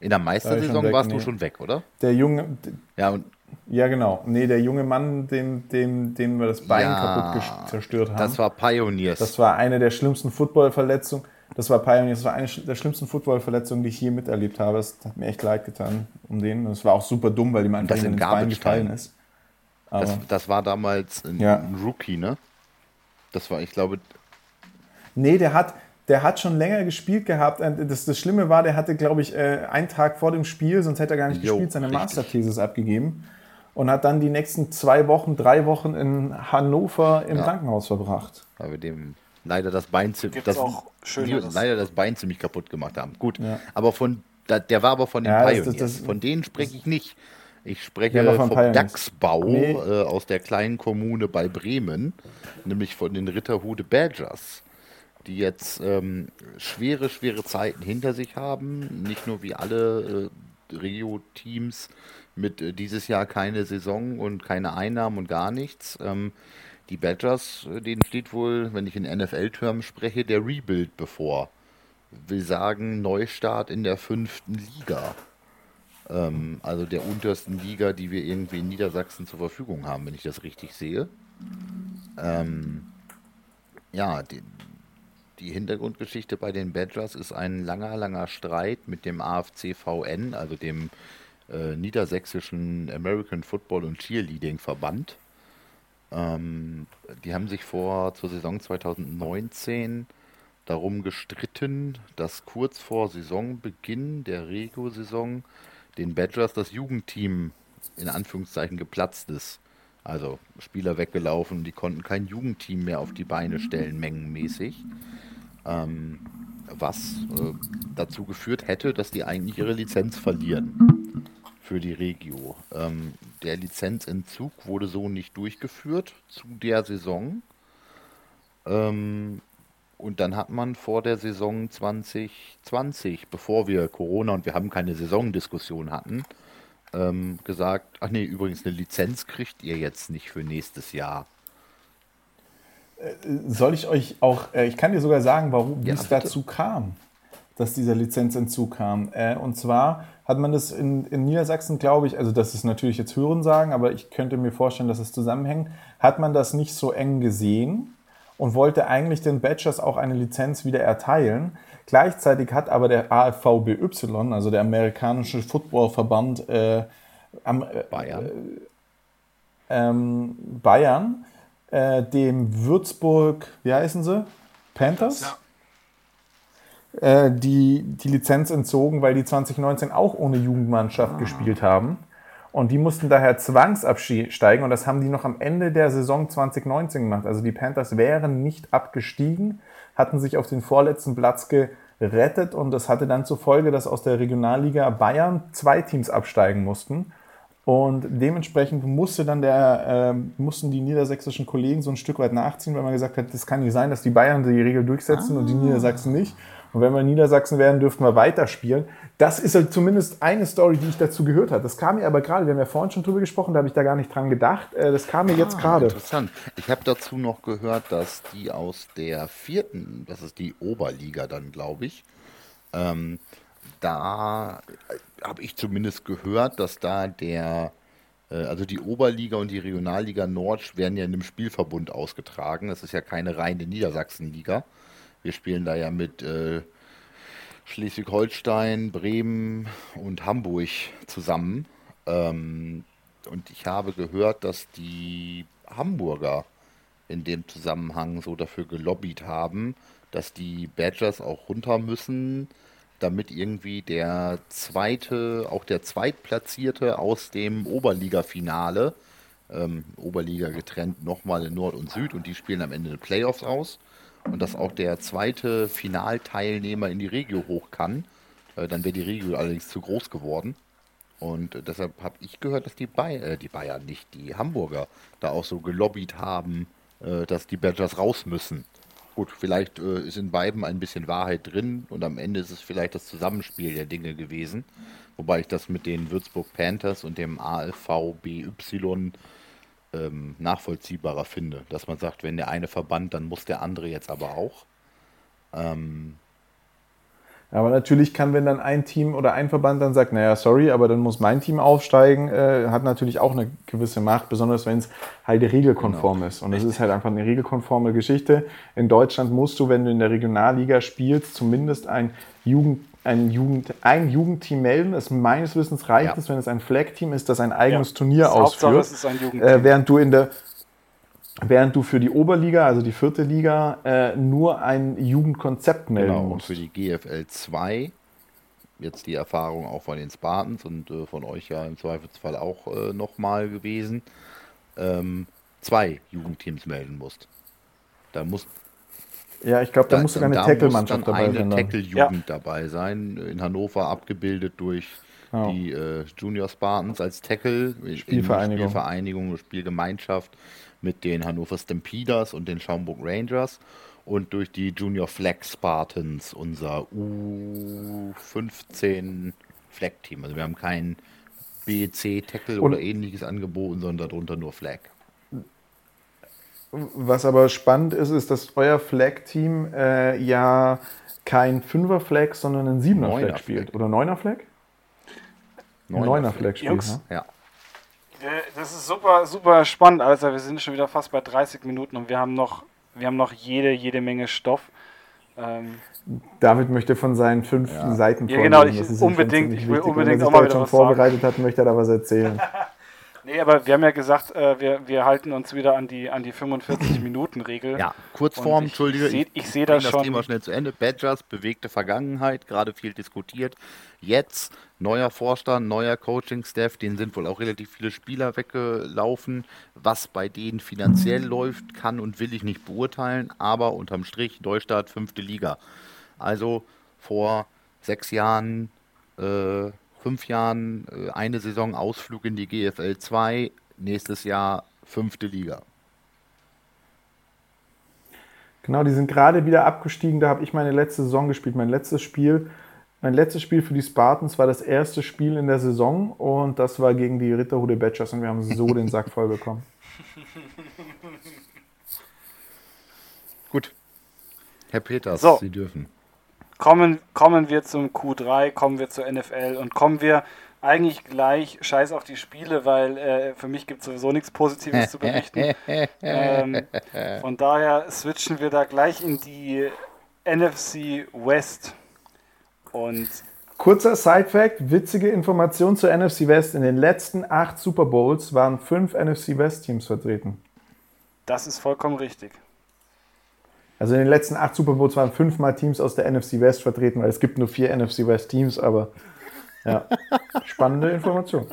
A: in der
C: war
A: Meistersaison
C: weg,
A: warst du
C: nee.
A: schon weg, oder?
C: der junge,
A: Ja, und
C: ja genau, nee, der junge Mann, dem, dem, dem wir das Bein
A: Ja,
C: kaputt zerstört haben.
A: das war Pioneers.
C: Das war eine der schlimmsten Footballverletzungen. Das war Pioneer, das war eine der schlimmsten Footballverletzungen, die ich je miterlebt habe. Das hat mir echt leid getan um den. Und es war auch super dumm, weil ihm einfach
A: Das
C: ins Bein gefallen ist.
A: Das, das war damals ein,
C: Ja.
A: Rookie, ne? Das war, ich glaube,
C: nee, der hat, der hat schon länger gespielt gehabt. Und Das, das Schlimme war, der hatte, glaube ich, äh, einen Tag vor dem Spiel, sonst hätte er gar nicht
A: Jo,
C: gespielt, seine
A: richtig.
C: Masterthesis abgegeben. Und hat dann die nächsten zwei Wochen, drei Wochen in Hannover im
A: Ja.
C: Krankenhaus verbracht.
A: weil wir dem leider das Bein ziemlich, das, leider das Bein ziemlich kaputt gemacht haben. Gut,
C: Ja.
A: aber von, der war aber von den
C: Ja, das-
A: Pioneers.
C: das- das-
A: von denen spreche ich nicht. Ich spreche
C: von
A: vom
C: Pioneers.
A: Dachsbau
C: Nee.
A: äh, aus der kleinen Kommune bei Bremen, nämlich von den Ritterhude Badgers, die jetzt ähm, schwere, schwere Zeiten hinter sich haben. Nicht nur wie alle äh, Regio-Teams mit äh, dieses Jahr keine Saison und keine Einnahmen und gar nichts. Ähm, die Badgers, äh, denen steht wohl, wenn ich in NFL-Termen spreche, der Rebuild bevor. Will sagen, Neustart in der fünften Liga. Ähm, also der untersten Liga, die wir irgendwie in Niedersachsen zur Verfügung haben, wenn ich das richtig sehe. Ähm, ja, die, die Hintergrundgeschichte bei den Badgers ist ein langer, langer Streit mit dem AFCVN, also dem äh, niedersächsischen American Football und Cheerleading Verband. Ähm, die haben sich vor zur Saison 2019 darum gestritten, dass kurz vor Saisonbeginn der Regio-Saison den Badgers das Jugendteam in Anführungszeichen geplatzt ist. Also Spieler weggelaufen, die konnten kein Jugendteam mehr auf die Beine stellen, mengenmäßig. Ähm, was äh, dazu geführt hätte, dass die eigentlich ihre Lizenz verlieren für die Regio. Ähm, der Lizenzentzug wurde so nicht durchgeführt zu der Saison. Ähm, und dann hat man vor der Saison 2020, bevor wir Corona und wir haben keine Saisondiskussion hatten, ähm, gesagt, ach nee, übrigens eine Lizenz kriegt ihr jetzt nicht für nächstes Jahr.
C: Soll ich euch auch, äh, ich kann dir sogar sagen, warum,
A: Ja,
C: es dazu kam, dass dieser Lizenzentzug kam. Äh, und zwar hat man das in, in Niedersachsen, glaube ich, also das ist natürlich jetzt Hörensagen, aber ich könnte mir vorstellen, dass es zusammenhängt, hat man das nicht so eng gesehen und wollte eigentlich den Badgers auch eine Lizenz wieder erteilen. Gleichzeitig hat aber der AFVBY, also der amerikanische Footballverband, äh, am, äh,
A: Bayern.
C: ähm, Bayern äh, dem Würzburg, wie heißen sie? Panthers? Ja. Äh, die, die Lizenz entzogen, weil die 2019 auch ohne Jugendmannschaft ah. gespielt haben. Und die mussten daher zwangsabsteigen und das haben die noch am Ende der Saison 2019 gemacht. Also die Panthers wären nicht abgestiegen, hatten sich auf den vorletzten Platz gerettet und das hatte dann zur Folge, dass aus der Regionalliga Bayern zwei Teams absteigen mussten. Und dementsprechend musste dann der, äh, mussten die niedersächsischen Kollegen so ein Stück weit nachziehen, weil man gesagt hat, das kann nicht sein, dass die Bayern die Regel durchsetzen ah. und die ah. Niedersachsen nicht. Und wenn wir in Niedersachsen wären, dürften wir weiterspielen. Das ist halt zumindest eine Story, die ich dazu gehört habe. Das kam mir aber gerade, wir haben ja vorhin schon drüber gesprochen, da habe ich da gar nicht dran gedacht. Äh, das kam mir ah, jetzt gerade.
A: Interessant. Ich habe dazu noch gehört, dass die aus der vierten, das ist die Oberliga dann, glaube ich, ähm, da habe ich zumindest gehört, dass da der, äh, also die Oberliga und die Regionalliga Nord werden ja in einem Spielverbund ausgetragen. Das ist ja keine reine Niedersachsenliga. Wir spielen da ja mit äh, Schleswig-Holstein, Bremen und Hamburg zusammen. Ähm, und ich habe gehört, dass die Hamburger in dem Zusammenhang so dafür gelobbyt haben, dass die Badgers auch runter müssen, damit irgendwie der zweite, auch der Zweitplatzierte aus dem Oberliga-Finale, ähm, Oberliga getrennt nochmal in Nord und Süd und die spielen am Ende die Playoffs aus und dass auch der zweite Finalteilnehmer in die Regio hoch kann. Äh, dann wäre die Regio allerdings zu groß geworden. Und äh, deshalb habe ich gehört, dass die, Bay äh, die Bayern, nicht die Hamburger, da auch so gelobbyt haben, äh, dass die Badgers raus müssen. Gut, vielleicht äh, ist in beiden ein bisschen Wahrheit drin und am Ende ist es vielleicht das Zusammenspiel der Dinge gewesen. Wobei ich das mit den Würzburg Panthers und dem ALVBY ähm, nachvollziehbarer finde. Dass man sagt, wenn der eine verbannt, dann muss der andere jetzt aber auch. Ähm,
C: aber natürlich kann, wenn dann ein Team oder ein Verband dann sagt, naja, sorry, aber dann muss mein Team aufsteigen, äh, hat natürlich auch eine gewisse Macht, besonders wenn es halt regelkonform genau. ist. Und es ist halt einfach eine regelkonforme Geschichte. In Deutschland musst du, wenn du in der Regionalliga spielst, zumindest ein Jugend ein, Jugend, ein Jugendteam melden. Das meines Wissens reicht ja. es, wenn es ein Flag-Team ist, das ein eigenes ja. Turnier das ausführt. Hauptsache, es ist ein Jugendteam. Äh, während du in der Während du für die Oberliga, also die vierte Liga, äh, nur ein Jugendkonzept melden genau, musst.
A: Und für die GFL 2, jetzt die Erfahrung auch von den Spartans und äh, von euch ja im Zweifelsfall auch äh, nochmal gewesen, ähm, zwei Jugendteams melden musst. Da muss
C: ja, ich glaube, da, da muss sogar eine Tackle-Mannschaft dabei
A: sein. eine Tackle-Jugend ja. dabei sein. In Hannover abgebildet durch genau. die äh, Junior Spartans als Tackle.
C: Spielvereinigung.
A: Spielvereinigung, Spielgemeinschaft mit den Hannover Stampeders und den Schaumburg Rangers und durch die Junior Flag Spartans, unser U15 Flag Team. Also wir haben kein BC Tackle oder ähnliches angeboten, sondern darunter nur Flag.
C: Was aber spannend ist, ist, dass euer Flag-Team äh, ja kein Fünfer-Flag, sondern ein Siebener-Flag spielt. Oder Neuner-Flag?
B: Neuner-Flag spielt, Jungs, ne? ja. Das ist super, super spannend, Also wir sind schon wieder fast bei 30 Minuten und wir haben noch, wir haben noch jede, jede Menge Stoff.
C: Ähm David möchte von seinen fünf ja. Seiten
B: Ja, genau, ich, unbedingt, ich will unbedingt auch mal wieder was
C: vorbereitet sagen. hat, möchte er da was erzählen. <laughs>
B: Nee, aber wir haben ja gesagt, äh, wir, wir halten uns wieder an die, an die 45-Minuten-Regel. <laughs>
A: Ja, Kurzform, Entschuldige.
B: Ich, ich sehe das, das schon.
A: Thema schnell zu Ende. Badgers, bewegte Vergangenheit, gerade viel diskutiert. Jetzt neuer Vorstand, neuer Coaching-Staff, denen sind wohl auch relativ viele Spieler weggelaufen. Was bei denen finanziell läuft, kann und will ich nicht beurteilen, aber unterm Strich Neustart, fünfte Liga. Also vor sechs Jahren äh, fünf Jahren äh, eine Saison Ausflug in die GFL 2, nächstes Jahr fünfte Liga.
C: Genau, die sind gerade wieder abgestiegen. Da habe ich meine letzte Saison gespielt. Mein letztes Spiel, mein letztes Spiel für die Spartans war das erste Spiel in der Saison und das war gegen die Ritterhude Badgers und wir haben so den Sack voll bekommen. <laughs>
A: Gut. Herr Peters,
B: so.
A: Sie dürfen
B: kommen, kommen wir zum Q3, kommen wir zur NFL und kommen wir eigentlich gleich, scheiß auf die Spiele, weil äh, für mich gibt es sowieso nichts Positives zu berichten. <laughs> ähm, von daher switchen wir da gleich in die NFC West. Und
C: Kurzer Side-Fact, witzige Information zur NFC West. In den letzten acht Super Bowls waren fünf NFC West-Teams vertreten.
B: Das ist vollkommen richtig.
C: Also in den letzten acht Super Bowls waren fünfmal Teams aus der NFC West vertreten, weil es gibt nur vier NFC West Teams, aber ja, <laughs> spannende Information.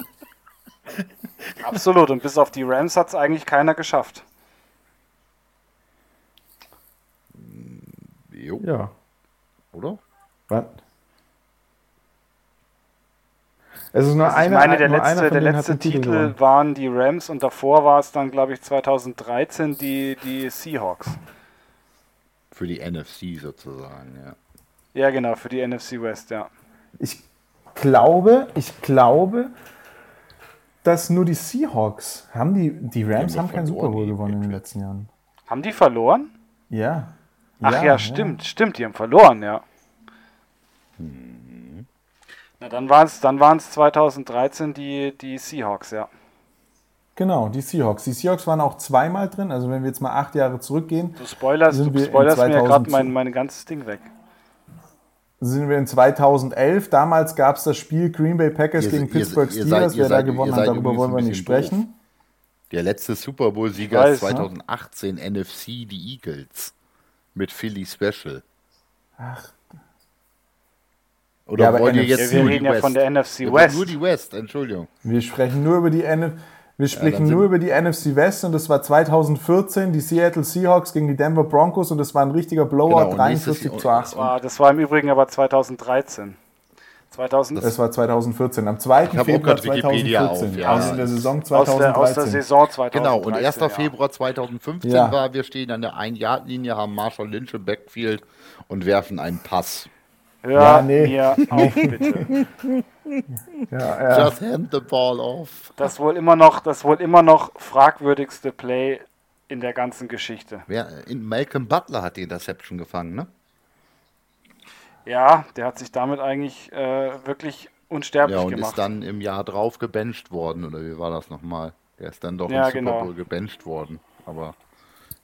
B: Absolut. Und bis auf die Rams hat es eigentlich keiner geschafft.
A: Jo,
C: Ja.
A: oder?
C: Was? Es ist nur
B: Also ich
C: einer,
B: meine, der
C: nur einer
B: letzte, der letzte
C: Titel
B: Titel
C: gewonnen.
B: waren die Rams und davor war es dann, glaube ich, 2013 die, die Seahawks.
A: Für die NFC sozusagen, ja.
B: Ja, genau, für die NFC West, ja.
C: Ich glaube, ich glaube, dass nur die Seahawks haben die, die Rams
A: Die haben
C: haben keinen Super Bowl gewonnen in den letzten Jahren.
B: Haben die verloren?
C: Ja.
B: Ach ja, stimmt, stimmt, die haben verloren, ja. Na, dann waren es dann waren's 2013 die, die Seahawks, ja.
C: Genau, die Seahawks. Die Seahawks waren auch zweimal drin. Also wenn wir jetzt mal acht Jahre zurückgehen,
B: Du spoilerst,
C: Sind
B: du
C: wir in
B: spoilerst mir ja gerade
C: 2000
B: mein, mein ganzes Ding weg.
C: sind wir in 2011. Damals gab es das Spiel Green Bay Packers
A: Ihr-
C: gegen Pittsburgh
A: ihr
C: Steelers. Wer da gewonnen hat, darüber wollen wir nicht sprechen.
A: Der letzte Super Bowl-Sieger
B: Ich weiß,
A: ist
B: ne?
A: 2018 NFC, die Eagles. Mit Philly Special.
C: Ach.
A: Oder
C: Ja, aber
A: wollt ihr
C: NFC
A: jetzt
B: wir
A: nur
B: reden
A: die
B: ja
A: West?
B: von der NFC West.
A: Nur die West, Entschuldigung.
C: Wir sprechen nur über die NF wir sprechen
A: sind-
C: nur über die NFC West und das war 2014 die Seattle Seahawks gegen die Denver Broncos und das war ein richtiger Blowout,
A: Genau, und nächstes
C: 43
A: Jahr-
C: zu 8.
B: Das war, das war im Übrigen aber 2013. 2000,
C: Das war 2014, am 2.
A: Ich hab auch
C: Februar
A: grad Wikipedia
C: 2014,
A: auf, ja.
C: in der Saison
B: aus, der, aus der
C: 2013.
B: Saison 2013.
A: Genau, und 1.
B: ja.
A: Februar 2015
C: Ja.
A: war, wir stehen an der 1-Yard-Linie, haben Marshall Lynch im Backfield und werfen einen Pass.
B: Hör
C: Ja, nee.
B: mir auf, <laughs> bitte.
C: Ja, ja.
A: Just hand the ball off.
B: Das wohl immer noch, das wohl immer noch fragwürdigste Play in der ganzen Geschichte.
A: Wer, in Malcolm Butler hat die Interception gefangen, ne?
B: Ja, der hat sich damit eigentlich äh, wirklich unsterblich
A: Ja, und
B: gemacht.
A: ist dann im Jahr drauf gebencht worden, oder wie war das nochmal? Der ist dann doch
B: Ja,
A: im Super
B: genau.
A: Bowl gebencht worden. Aber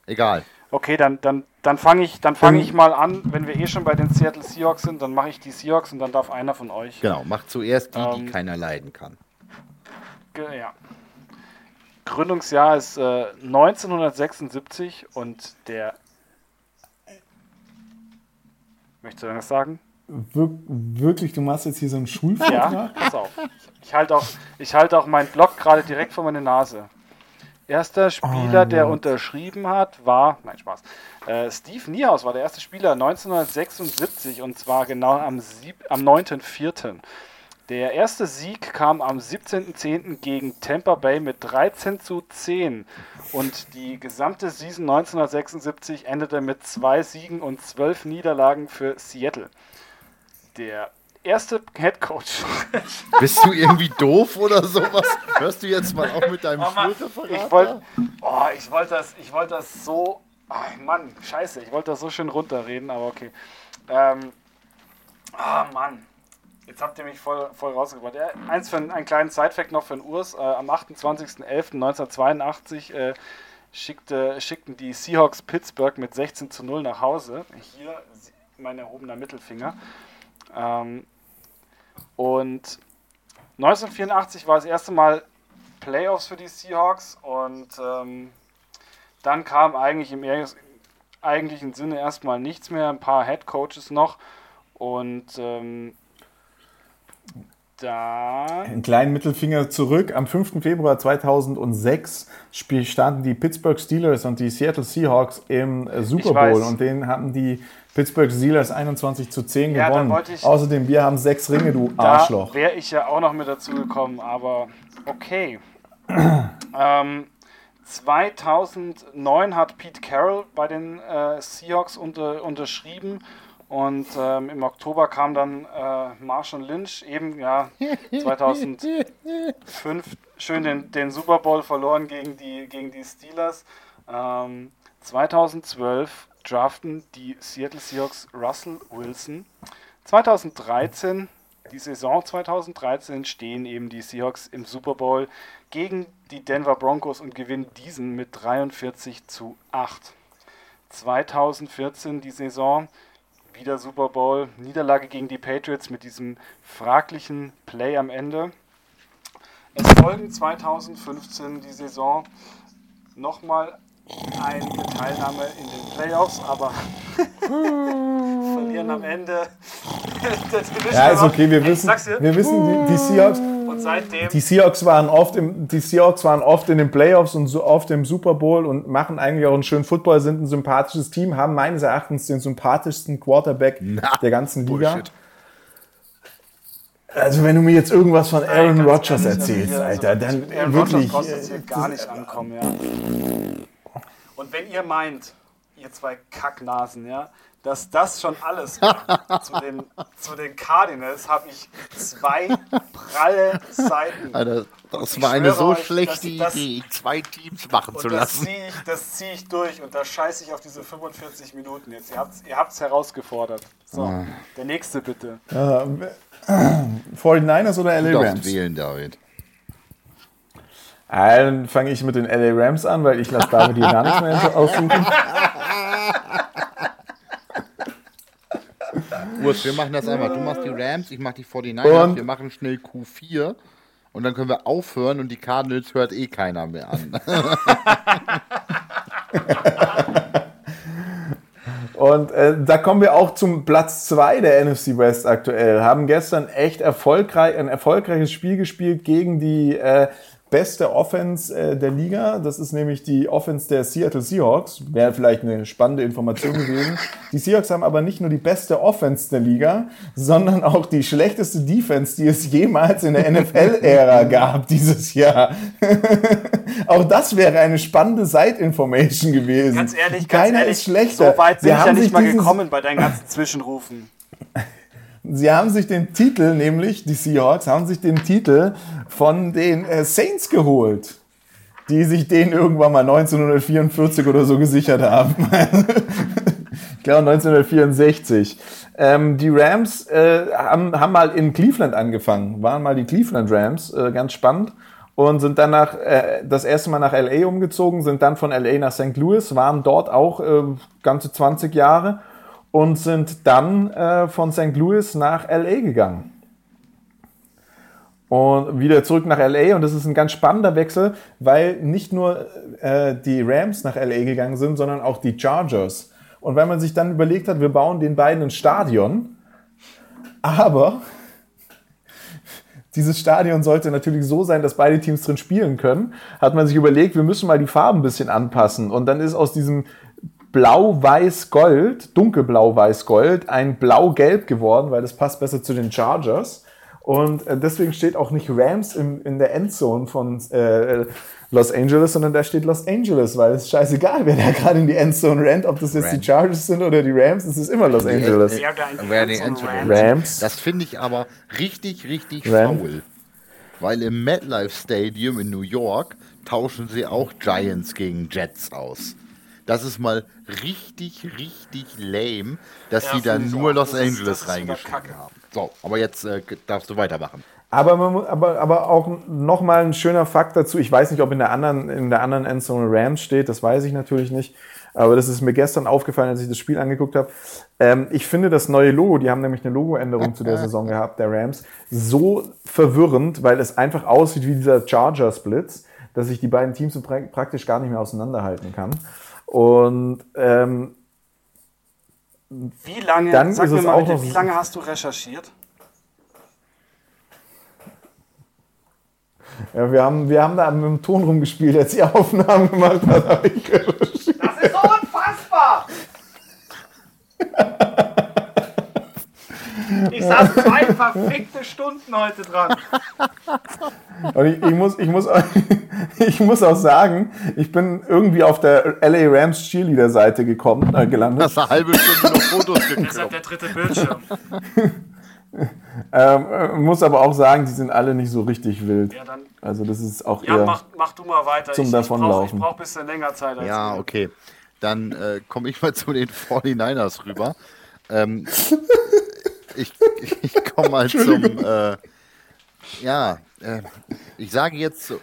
A: egal.
B: Okay, dann, dann, dann fange ich, dann fang ich mal an. Wenn wir eh schon bei den Seattle Seahawks sind, dann mache ich die Seahawks und dann darf einer von euch.
A: Genau, macht zuerst die, die
B: Ähm,
A: keiner leiden kann.
B: Ja. Gründungsjahr ist äh, 1976 und der. Möchtest du irgendwas sagen?
C: Wir wirklich, du machst jetzt hier so einen Schulvortrag?
B: Ja, pass auf. Ich halte auch, ich halte auch meinen Blog gerade direkt vor meine Nase. Erster Spieler, der unterschrieben hat, war, nein Spaß, äh, Steve Niehaus war der erste Spieler 1976 und zwar genau am, sieb, am 9.4. Der erste Sieg kam am 17.10. gegen Tampa Bay mit 13 zu 10 und die gesamte Season 1976 endete mit zwei Siegen und zwölf Niederlagen für Seattle. Der erste Head Coach <laughs>
A: Bist du irgendwie doof oder sowas? Hörst du jetzt mal auf mit deinem
B: Oh
A: Schulreferat?
B: Ich wollte oh, ich wollt das, ich wollt das so. Oh Mann, scheiße, ich wollte das so schön runterreden, aber okay. Ähm, ah Mann. Jetzt habt ihr mich voll, voll rausgebracht. Ja, eins für einen, einen kleinen Sidefact noch für den Urs. Äh, am 28.11.1982 äh, schickte, schickten die Seahawks Pittsburgh mit 16 zu 0 nach Hause. Hier mein erhobener Mittelfinger. Ähm, und 1984 war das erste Mal Playoffs für die Seahawks und ähm, dann kam eigentlich im eigentlichen Sinne erstmal nichts mehr, ein paar Head Coaches noch und ähm, dann
C: Einen kleinen Mittelfinger zurück. Am 5. Februar 2006 spiel- standen die Pittsburgh Steelers und die Seattle Seahawks im äh, Super. Bowl und den hatten die Pittsburgh Steelers 21 zu 10
B: Ja,
C: gewonnen.
B: ich-
C: Außerdem, wir haben sechs Ringe, du
B: da
C: Arschloch.
B: wäre ich ja auch noch mit dazu gekommen, aber okay. <clears throat> ähm, 2009 hat Pete Carroll bei den äh, Seahawks unter, unterschrieben und ähm, im Oktober kam dann äh, Marshall Lynch, eben ja <laughs> 2005 schön den, den Super Bowl verloren gegen die, gegen die Steelers. Ähm, 2012 draften die Seattle Seahawks Russell Wilson. 2013, die Saison 2013, stehen eben die Seahawks im Super Bowl gegen die Denver Broncos und gewinnen diesen mit 43 zu 8. 2014 die Saison. Wieder Super Bowl. Niederlage gegen die Patriots mit diesem fraglichen Play am Ende. Es folgen 2015 die Saison nochmal eine Teilnahme in den Playoffs, aber <laughs> verlieren am Ende. <laughs>
C: ja, ist okay, wir wissen, wir wissen die, die Seahawks.
B: Und seitdem.
C: Die Seahawks waren oft im, die Seahawks waren oft in den Playoffs und so oft im Super Bowl und machen eigentlich auch einen schönen Football, sind ein sympathisches Team, haben meines Erachtens den sympathischsten Quarterback Na, der ganzen Liga. Bullshit. Also wenn du mir jetzt irgendwas von Aaron Rodgers erzählst, also, Alter, dann Aaron wirklich.
B: Rodgers hier gar nicht ankommen, ja. Und wenn ihr meint, ihr zwei Kacknasen, ja, dass das schon alles war. zu, den, zu den Cardinals habe ich zwei pralle Seiten.
A: Alter, das war eine so euch, schlechte Idee, zwei Teams machen zu lassen.
B: Das ziehe ich, zieh ich durch und da scheiße ich auf diese 45 Minuten jetzt. Ihr habt es herausgefordert. So, ah. der nächste bitte.
C: Uh, 49ers oder LA Rams?
A: wählen, David.
C: Dann fange ich mit den LA Rams an, weil ich lasse David hier gar nichts mehr <laughs> aussuchen.
A: Urs, wir machen das einfach. Du machst die Rams, ich mach die 49ers, und wir machen schnell Q4 und dann können wir aufhören und die Cardinals hört eh keiner mehr an. <laughs>
C: und äh, da kommen wir auch zum Platz 2 der NFC West aktuell. Haben gestern echt erfolgreich, ein erfolgreiches Spiel gespielt gegen die äh, beste Offense äh, der Liga. Das ist nämlich die Offense der Seattle Seahawks. Wäre vielleicht eine spannende Information gewesen. Die Seahawks haben aber nicht nur die beste Offense der Liga, sondern auch die schlechteste Defense, die es jemals in der NFL-Ära <laughs> gab dieses Jahr. <laughs> auch das wäre eine spannende Side-Information gewesen.
B: Ganz ehrlich,
C: ganz
B: Keiner
C: ehrlich, ist schlechter.
B: So weit bin ich ja nicht mal gekommen bei deinen ganzen Zwischenrufen. <laughs>
C: Sie haben sich den Titel, nämlich die Seahawks, haben sich den Titel von den äh, Saints geholt, die sich den irgendwann mal 1944 oder so gesichert haben. ich glaube 1964. Ähm, die Rams äh, haben, haben mal in Cleveland angefangen, waren mal die Cleveland Rams, äh, ganz spannend und sind dann äh, das erste Mal nach LA umgezogen, sind dann von LA nach St. Louis, waren dort auch äh, ganze 20 Jahre und sind dann äh, von St. Louis nach LA gegangen. Und wieder zurück nach LA und das ist ein ganz spannender Wechsel, weil nicht nur äh, die Rams nach LA gegangen sind, sondern auch die Chargers. Und weil man sich dann überlegt hat, wir bauen den beiden ein Stadion, aber <laughs> dieses Stadion sollte natürlich so sein, dass beide Teams drin spielen können, hat man sich überlegt, wir müssen mal die Farben ein bisschen anpassen. Und dann ist aus diesem Blau-Weiß-Gold, dunkelblau-weiß-gold, ein Blau-Gelb geworden, weil das passt besser zu den Chargers. Und äh, deswegen steht auch nicht Rams in, in der Endzone von äh, Los Angeles, sondern da steht Los Angeles, weil es ist scheißegal, wer da gerade in die Endzone rennt, ob das jetzt Rams. die Chargers sind oder die Rams, es ist immer Los Angeles.
A: Wer die Endzone Rams. Das finde ich aber richtig, richtig Ram. faul. Weil im MetLife Stadium in New York tauschen sie auch Giants gegen Jets aus. Das ist mal richtig, richtig lame, dass ja, sie da nur Los das Angeles ist, reingeschrieben haben. So, aber jetzt äh, darfst du weitermachen.
C: Aber, man, aber, aber auch nochmal ein schöner Fakt dazu. Ich weiß nicht, ob in der anderen, in der anderen Endzone Rams steht, das weiß ich natürlich nicht. Aber das ist mir gestern aufgefallen, als ich das Spiel angeguckt habe. Ähm, ich finde das neue Logo, die haben nämlich eine Logoänderung zu der <laughs> Saison gehabt, der Rams, so verwirrend, weil es einfach aussieht wie dieser Chargers-Blitz, dass ich die beiden Teams praktisch gar nicht mehr auseinanderhalten kann. Und ähm,
B: wie lange, dann sag mir mal bitte, wie lange hast du recherchiert?
C: Ja, wir haben, wir haben da mit dem Ton rumgespielt, als die Aufnahmen gemacht hat, habe ich.
B: Das ist so unfassbar! Ich saß zwei verfickte Stunden heute dran.
C: Und ich, ich, muss, ich, muss, <laughs> ich muss auch sagen, ich bin irgendwie auf der LA Rams Cheerleader-Seite gekommen, äh, gelandet.
A: Hast eine halbe Stunde noch Fotos gekriegt.
B: Deshalb der dritte Bildschirm. <laughs>
C: ähm, äh, muss aber auch sagen, die sind alle nicht so richtig wild. Ja, dann, also das ist auch ja, eher
B: mach, mach du mal weiter.
C: zum ich, Davonlaufen.
B: Ich brauche brauch ein bisschen länger Zeit
A: als Ja, du. okay. Dann äh, komme ich mal zu den <laughs> 49ers rüber. Ähm, ich, ich komme mal zum. Äh, ja, äh, ich sage jetzt so.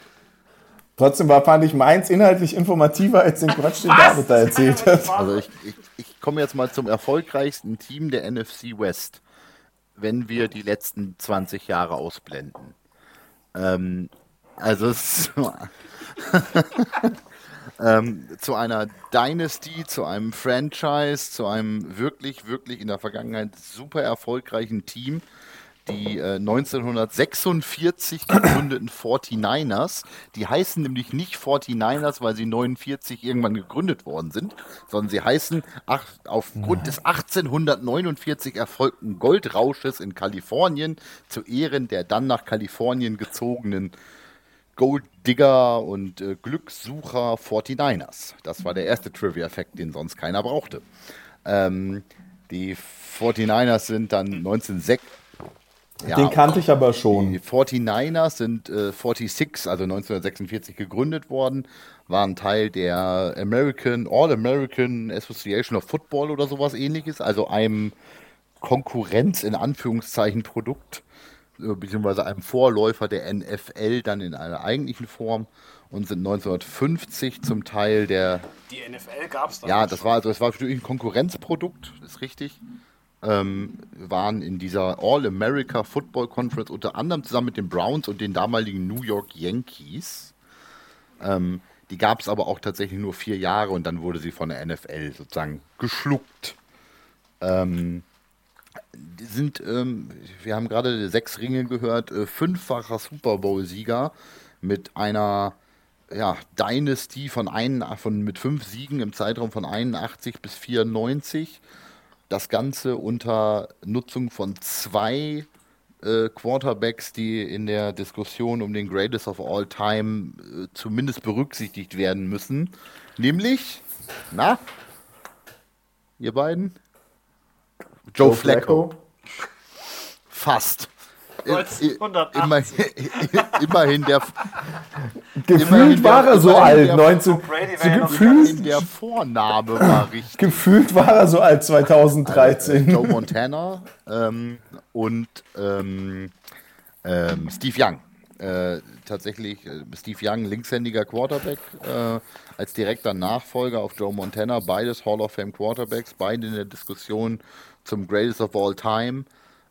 C: Trotzdem war, fand ich meins inhaltlich informativer als den Quatsch, den David da erzählt hat. <laughs>
A: Also ich, ich, ich komme jetzt mal zum erfolgreichsten Team der NFC West, wenn wir die letzten 20 Jahre ausblenden. Ähm, also es <laughs> ähm, zu einer Dynasty, zu einem Franchise, zu einem wirklich, wirklich in der Vergangenheit super erfolgreichen Team, die äh, 1946 gegründeten 49ers. Die heißen nämlich nicht 49ers, weil sie 49 irgendwann gegründet worden sind, sondern sie heißen ach, aufgrund des 1849 erfolgten Goldrausches in Kalifornien zu Ehren der dann nach Kalifornien gezogenen Gold Digger und äh, Glückssucher 49ers. Das war der erste Trivia-Effekt, den sonst keiner brauchte. Ähm, die 49ers sind dann 1906.
C: Ja, Den kannte ich aber schon.
A: Die 49ers sind äh, 46, also 1946 gegründet worden, waren Teil der American, All-American Association of Football oder sowas ähnliches, also einem Konkurrenz in Anführungszeichen Produkt beziehungsweise einem Vorläufer der NFL dann in einer eigentlichen Form und sind 1950 zum Teil der.
B: Die NFL gab es
A: dann. Ja, das schon. war also das war natürlich ein Konkurrenzprodukt, ist richtig. Ähm, waren in dieser All-America Football Conference unter anderem zusammen mit den Browns und den damaligen New York Yankees. Ähm, die gab es aber auch tatsächlich nur vier Jahre und dann wurde sie von der NFL sozusagen geschluckt. Ähm, sind, ähm, wir haben gerade sechs Ringe gehört, äh, fünffacher Super Bowl-Sieger mit einer ja, Dynasty von, ein, von mit fünf Siegen im Zeitraum von 81 bis 94. Das Ganze unter Nutzung von zwei äh, Quarterbacks, die in der Diskussion um den Greatest of All Time äh, zumindest berücksichtigt werden müssen. Nämlich, na, ihr beiden? Joe, Joe Flacco. Flacco. Fast. Immerhin, <laughs> immerhin der.
C: Gefühlt immerhin war der, er so alt. 19,
A: so gefühlt, der Vorname war <laughs> richtig.
C: Gefühlt war er so alt 2013.
A: Also, Joe Montana ähm, und ähm, ähm, Steve Young. Äh, tatsächlich äh, Steve Young, linkshändiger Quarterback, äh, als direkter Nachfolger auf Joe Montana, beides Hall of Fame Quarterbacks, beide in der Diskussion zum Greatest of All Time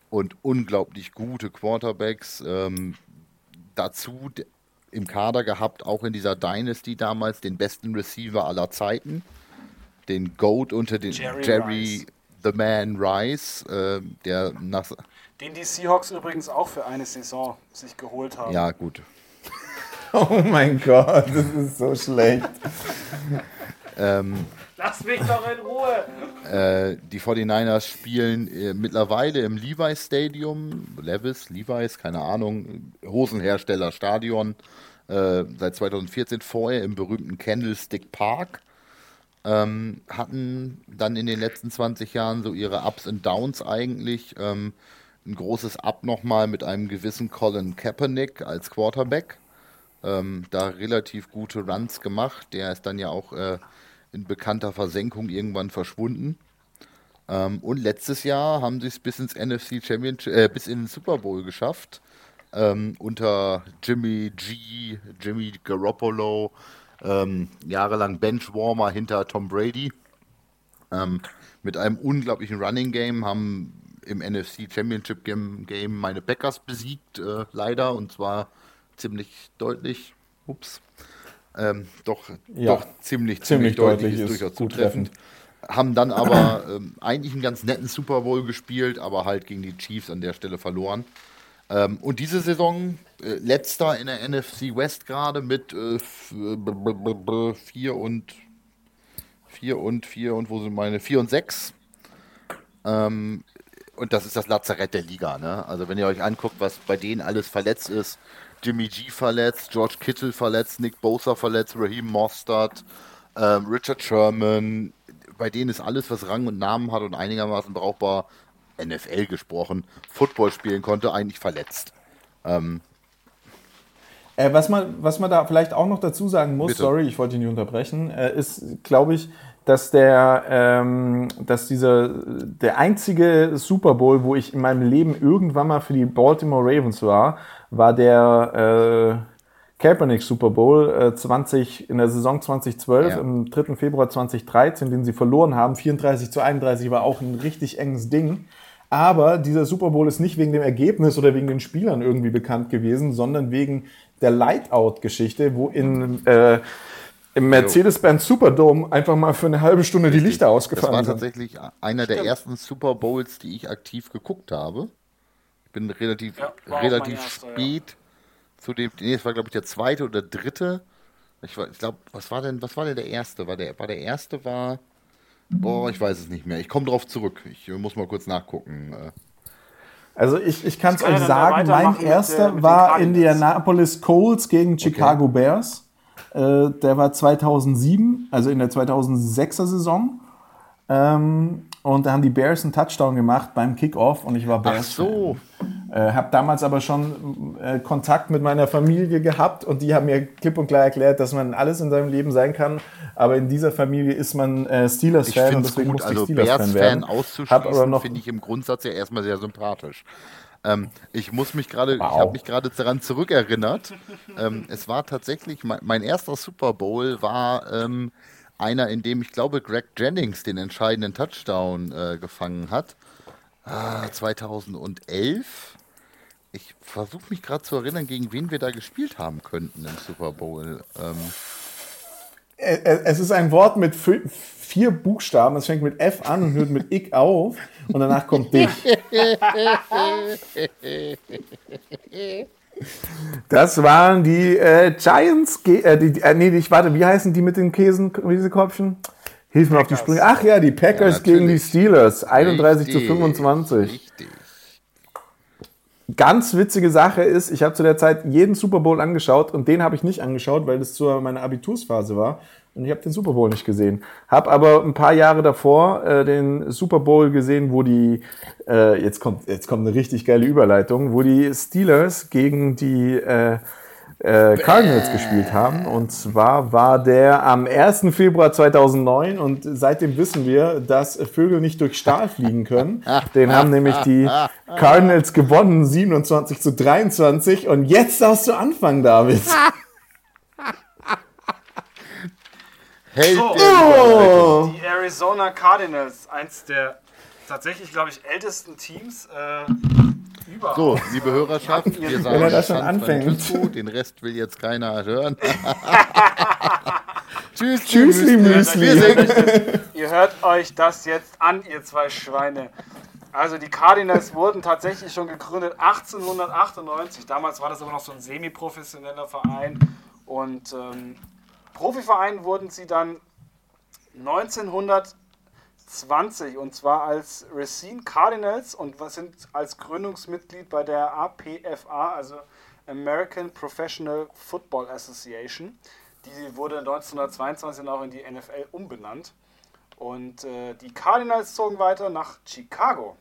A: und unglaublich gute Quarterbacks. Ähm, dazu im Kader gehabt, auch in dieser Dynasty damals, den besten Receiver aller Zeiten, den Goat unter den Jerry, Jerry The Man Rice, äh, der nach.
B: Den die Seahawks übrigens auch für eine Saison sich geholt haben.
A: Ja, gut. <laughs>
C: oh mein Gott, das ist so schlecht.
A: Ähm,
B: Lass mich doch in Ruhe.
A: Äh, die 49ers spielen äh, mittlerweile im Levi's Stadium, Levis, Levi's, keine Ahnung, Hosenhersteller Stadion, äh, seit 2014 vorher im berühmten Candlestick Park. Ähm, hatten dann in den letzten 20 Jahren so ihre Ups und Downs eigentlich. Ähm, ein großes Up nochmal mit einem gewissen Colin Kaepernick als Quarterback. Ähm, da relativ gute Runs gemacht. Der ist dann ja auch äh, in bekannter Versenkung irgendwann verschwunden. Ähm, und letztes Jahr haben sie es bis ins NFC Championship, äh, bis in den Super Bowl geschafft. Ähm, unter Jimmy G, Jimmy Garoppolo, ähm, jahrelang Benchwarmer hinter Tom Brady. Ähm, mit einem unglaublichen Running Game haben im NFC Championship Game, Game meine Packers besiegt, äh, leider, und zwar ziemlich deutlich. Ups ähm, doch, ja, doch ziemlich, ziemlich, ziemlich deutlich, ist durchaus zutreffend. Haben dann aber ähm, eigentlich einen ganz netten Super Bowl gespielt, aber halt gegen die Chiefs an der Stelle verloren. Ähm, und diese Saison äh, letzter in der NFC West gerade mit 4 äh, und 4 und 4 und wo sind meine 4 und 6. Ähm, und das ist das Lazarett der Liga. Ne? Also wenn ihr euch anguckt, was bei denen alles verletzt ist, Jimmy G verletzt, George Kittle verletzt, Nick Bosa verletzt, Raheem Mostert, ähm, Richard Sherman. Bei denen ist alles, was Rang und Namen hat und einigermaßen brauchbar NFL gesprochen, Football spielen konnte, eigentlich verletzt. Ähm,
C: äh, was, man, was man da vielleicht auch noch dazu sagen muss, Bitte. sorry, ich wollte dich nicht unterbrechen, äh, ist, glaube ich, dass der, ähm, dass dieser, der einzige Super Bowl, wo ich in meinem Leben irgendwann mal für die Baltimore Ravens war, war der äh, Kaepernick Super Bowl äh, 20 in der Saison 2012
A: Ja.
C: am 3. Februar 2013, den sie verloren haben. 34 zu 31 war auch ein richtig enges Ding. Aber dieser Super Bowl ist nicht wegen dem Ergebnis oder wegen den Spielern irgendwie bekannt gewesen, sondern wegen der Lightout-Geschichte, wo in, äh, im Mercedes-Benz Superdome einfach mal für eine halbe Stunde die Lichter
A: Das war
C: ausgefallen sind.
A: tatsächlich einer der ersten Super Bowls, die ich aktiv geguckt habe. Ich bin relativ,
B: Ja,
A: relativ
B: erster, ja.
A: spät zu dem. Nee, es war, glaube ich, der zweite oder dritte. Ich, war- ich glaube, was war denn, was war denn der erste? War der, war der erste war. Boah, ich weiß es nicht mehr. Ich komme drauf zurück. Ich äh, muss mal kurz nachgucken. Äh,
C: Also ich, ich kann es euch
B: ja
C: sagen, mein
B: mit, äh,
C: erster
B: mit den
C: war. Indianapolis Colts gegen Chicago Bears. Äh, der war 2007, also in der 2006er Saison. Ähm, und da haben die Bears einen Touchdown gemacht beim Kickoff und ich war
A: ach
C: Bears.
A: so.
C: Äh, habe damals aber schon äh, Kontakt mit meiner Familie gehabt und die haben mir klipp und klar erklärt, dass man alles in seinem Leben sein kann, aber in dieser Familie ist man äh,
A: Ich
C: Steelers-Fan und deswegen
A: gut.
C: ich
A: Also Bears-Fan auszuschließen, finde ich im Grundsatz ja erstmal sehr sympathisch. Ähm, ich muss mich gerade, ich
C: Wow.
A: habe mich gerade daran zurückerinnert. ähm, es war tatsächlich, mein, mein erster Super Bowl war ähm, einer, in dem ich glaube, Greg Jennings den entscheidenden Touchdown äh, gefangen hat. Ah, 2011. Ich versuche mich gerade zu erinnern, gegen wen wir da gespielt haben könnten im Super Bowl. Ähm,
C: Es ist ein Wort mit vier Buchstaben. Es fängt mit F an und hört mit Ich auf. Und danach kommt dich. <laughs> <laughs> Das waren die äh, Giants. Äh, die, äh, nee, ich warte, wie heißen die mit den Käsen, Käseköpfchen? Hilf mir auf die Sprünge. Ach ja, die Packers
A: Ja,
C: gegen die. Steelers. 31 zu
A: richtig,
C: 25.
A: Richtig.
C: Ganz witzige Sache ist, ich habe zu der Zeit jeden Super Bowl angeschaut und den habe ich nicht angeschaut, weil das zu meiner Abitursphase war und ich habe den Super Bowl nicht gesehen. Habe aber ein paar Jahre davor äh, den Super Bowl gesehen, wo die äh, jetzt kommt jetzt kommt eine richtig geile Überleitung, wo die Steelers gegen die äh, äh, Cardinals gespielt haben. Und zwar war der am 1. Februar 2009 und seitdem wissen wir, dass Vögel nicht durch Stahl fliegen können. Den haben nämlich die Cardinals gewonnen, 27 zu 23. Und jetzt darfst du anfangen, David. <laughs>
A: Hält
B: So.
A: der
B: Die Arizona Cardinals, eins der tatsächlich, glaube ich, ältesten Teams äh, überhaupt.
A: So, liebe Hörerschaft, wir
C: Wenn
A: sagen
C: er das schon anfängt.
A: Francisco, den Rest will jetzt keiner hören. <laughs> Tschüss,
C: Tschüssli, Müsli.
A: Wir singen.
B: Ihr hört euch das jetzt an, ihr zwei Schweine. Also die Cardinals wurden tatsächlich schon gegründet 1898. Damals war das aber noch so ein semi-professioneller Verein. Und ähm, Profiverein wurden sie dann 1920 und zwar als Racine Cardinals und sind als Gründungsmitglied bei der APFA, also American Professional Football Association. Die wurde 1922 auch in die NFL umbenannt. Und äh, die Cardinals zogen weiter nach Chicago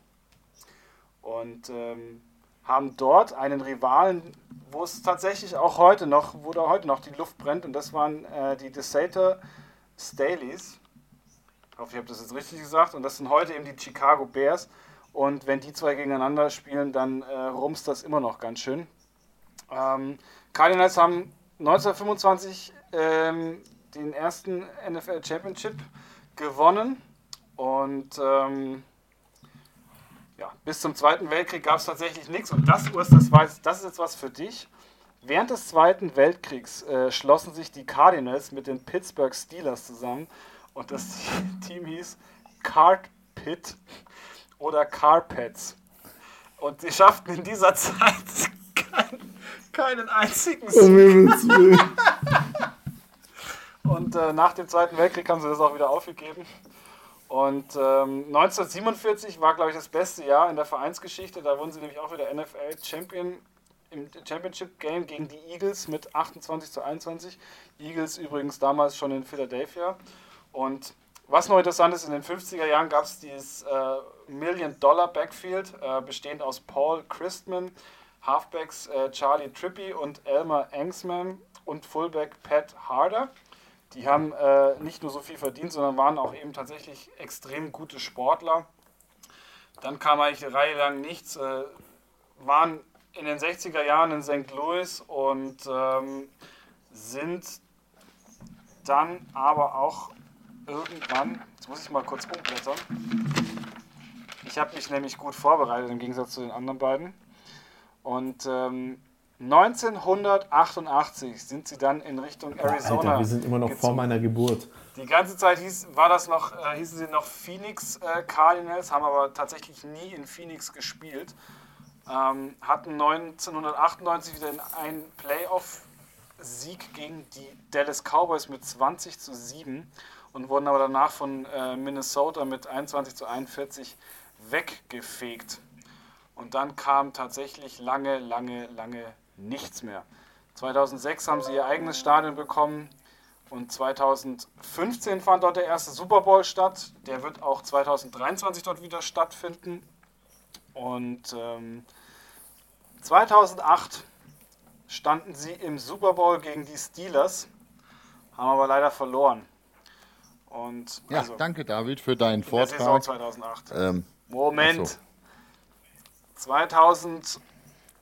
B: und ähm, haben dort einen Rivalen, wo es tatsächlich auch heute noch, wo da heute noch die Luft brennt. Und das waren äh, die DeSater Staleys. Ich hoffe, ich habe das jetzt richtig gesagt. Und das sind heute eben die Chicago Bears. Und wenn die zwei gegeneinander spielen, dann äh, rumst das immer noch ganz schön. Ähm, Cardinals haben 1925 ähm, den ersten NFL Championship gewonnen und ähm, ja, bis zum Zweiten Weltkrieg gab es tatsächlich nichts. Und das, Urs, das, weiß, das ist jetzt was für dich. Während des Zweiten Weltkriegs äh, schlossen sich die Cardinals mit den Pittsburgh Steelers zusammen und das <laughs> Team hieß Card Pit oder Carpets. Und sie schafften in dieser Zeit <laughs> keinen, keinen einzigen Sieg. <laughs> Und äh, nach dem Zweiten Weltkrieg haben sie das auch wieder aufgegeben. Und ähm, 1947 war, glaube ich, das beste Jahr in der Vereinsgeschichte. Da wurden sie nämlich auch wieder NFL Champion im Championship Game gegen die Eagles mit 28 zu 21. Eagles übrigens damals schon in Philadelphia. Und was noch interessant ist, in den 50er Jahren gab es dieses äh, Million-Dollar-Backfield, äh, bestehend aus Paul Christman, Halfbacks äh, Charlie Trippi und Elmer Engsman und Fullback Pat Harder. Die haben äh, nicht nur so viel verdient, sondern waren auch eben tatsächlich extrem gute Sportler. Dann kam eigentlich eine Reihe lang nichts, äh, waren in den 60er Jahren in St. Louis und ähm, sind dann aber auch irgendwann, jetzt muss ich mal kurz umblättern. Ich habe mich nämlich gut vorbereitet im Gegensatz zu den anderen beiden. Und ähm, 1988 sind sie dann in Richtung Arizona.
C: Alter, wir sind immer noch
B: gezogen.
C: vor meiner Geburt.
B: Die ganze Zeit hieß, war das noch, äh, hießen sie noch Phoenix äh, Cardinals, haben aber tatsächlich nie in Phoenix gespielt. Ähm, hatten 1998 wieder einen Playoff-Sieg gegen die Dallas Cowboys mit 20 zu 7 und wurden aber danach von äh, Minnesota mit 21 zu 41 weggefegt. Und dann kam tatsächlich lange, lange, lange nichts mehr. 2006 haben sie ihr eigenes Stadion bekommen und 2015 fand dort der erste Super Bowl statt. Der wird auch 2023 dort wieder stattfinden. Und ähm, 2008 standen sie im Super Bowl gegen die Steelers, haben aber leider verloren. Und,
A: ja,
B: also,
A: danke David für deinen
B: Vortrag. Saison 2008.
A: Ähm,
B: Moment.
A: So.
B: 2000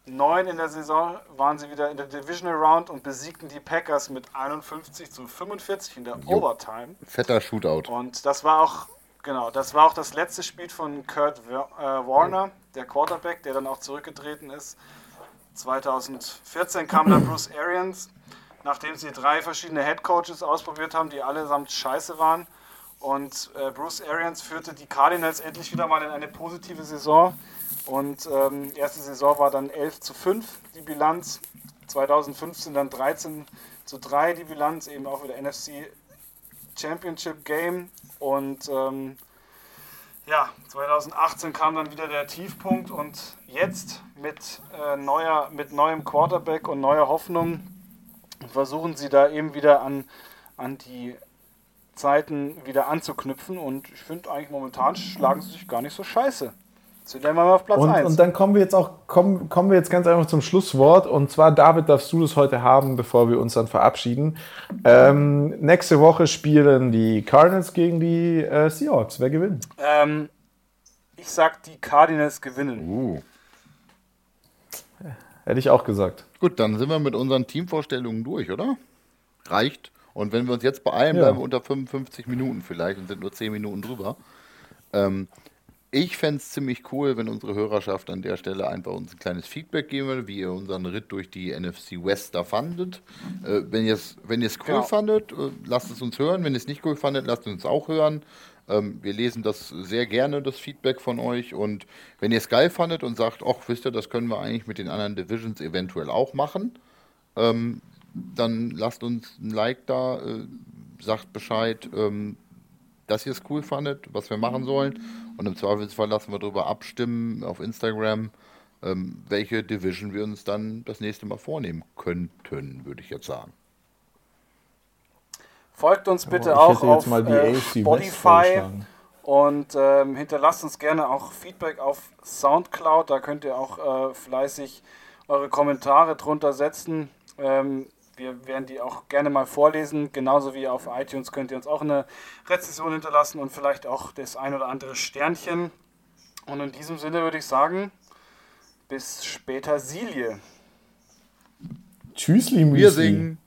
B: Neun in der Saison waren sie wieder in der Divisional Round und besiegten die Packers mit 51 zu 45 in der jo. Overtime.
A: Fetter Shootout.
B: Und das war auch, genau, das war auch das letzte Spiel von Kurt äh, Warner, der Quarterback, der dann auch zurückgetreten ist. 2014 kam dann Bruce Arians, nachdem sie drei verschiedene Head Coaches ausprobiert haben, die allesamt scheiße waren. Und äh, Bruce Arians führte die Cardinals endlich wieder mal in eine positive Saison und ähm, erste Saison war dann 11 zu 5 die Bilanz. 2015 dann 13 zu 3 die Bilanz, eben auch wieder NFC Championship Game. Und ähm, ja, 2018 kam dann wieder der Tiefpunkt und jetzt mit, äh, neuer, mit neuem Quarterback und neuer Hoffnung versuchen sie da eben wieder an, an die Zeiten wieder anzuknüpfen und ich finde eigentlich momentan schlagen sie sich gar nicht so scheiße. Sind wir mal auf Platz
C: Und,
B: 1.
C: und dann kommen wir jetzt auch kommen, kommen wir jetzt ganz einfach zum Schlusswort. Und zwar, David, darfst du das heute haben, bevor wir uns dann verabschieden. Ähm, nächste Woche spielen die Cardinals gegen die äh, Seahawks. Wer gewinnt?
B: ähm, ich sag, die Cardinals gewinnen.
A: Uh.
C: Hätte ich auch gesagt.
A: Gut, dann sind wir mit unseren Teamvorstellungen durch, oder? Reicht. Und wenn wir uns jetzt beeilen,
C: Ja.
A: bleiben wir unter 55 Minuten vielleicht und sind nur 10 Minuten drüber. Ähm, ich fände es ziemlich cool, wenn unsere Hörerschaft an der Stelle einfach uns ein kleines Feedback geben würde, wie ihr unseren Ritt durch die NFC West da fandet. Äh, wenn ihr es wenn ihr's cool
B: Genau.
A: fandet, äh, lasst es uns hören. Wenn ihr es nicht cool fandet, lasst es uns auch hören. Ähm, wir lesen das sehr gerne, das Feedback von euch. Und wenn ihr es geil fandet und sagt, ach, wisst ihr, das können wir eigentlich mit den anderen Divisions eventuell auch machen, ähm, dann lasst uns ein Like da, äh, sagt Bescheid, ähm, dass ihr es cool fandet, was wir machen sollen. Und im Zweifelsfall lassen wir darüber abstimmen auf Instagram, ähm, welche Division wir uns dann das nächste Mal vornehmen könnten, würde ich jetzt sagen.
B: Folgt uns bitte
C: ich
B: auch auf
C: mal die
B: äh, Spotify und ähm, hinterlasst uns gerne auch Feedback auf Soundcloud. Da könnt ihr auch äh, fleißig eure Kommentare drunter setzen. Ähm, wir werden die auch gerne mal vorlesen. Genauso wie auf iTunes könnt ihr uns auch eine Rezension hinterlassen und vielleicht auch das ein oder andere Sternchen. Und in diesem Sinne würde ich sagen, bis später Silie.
C: Tschüssli, Müsli.
A: Wir singen.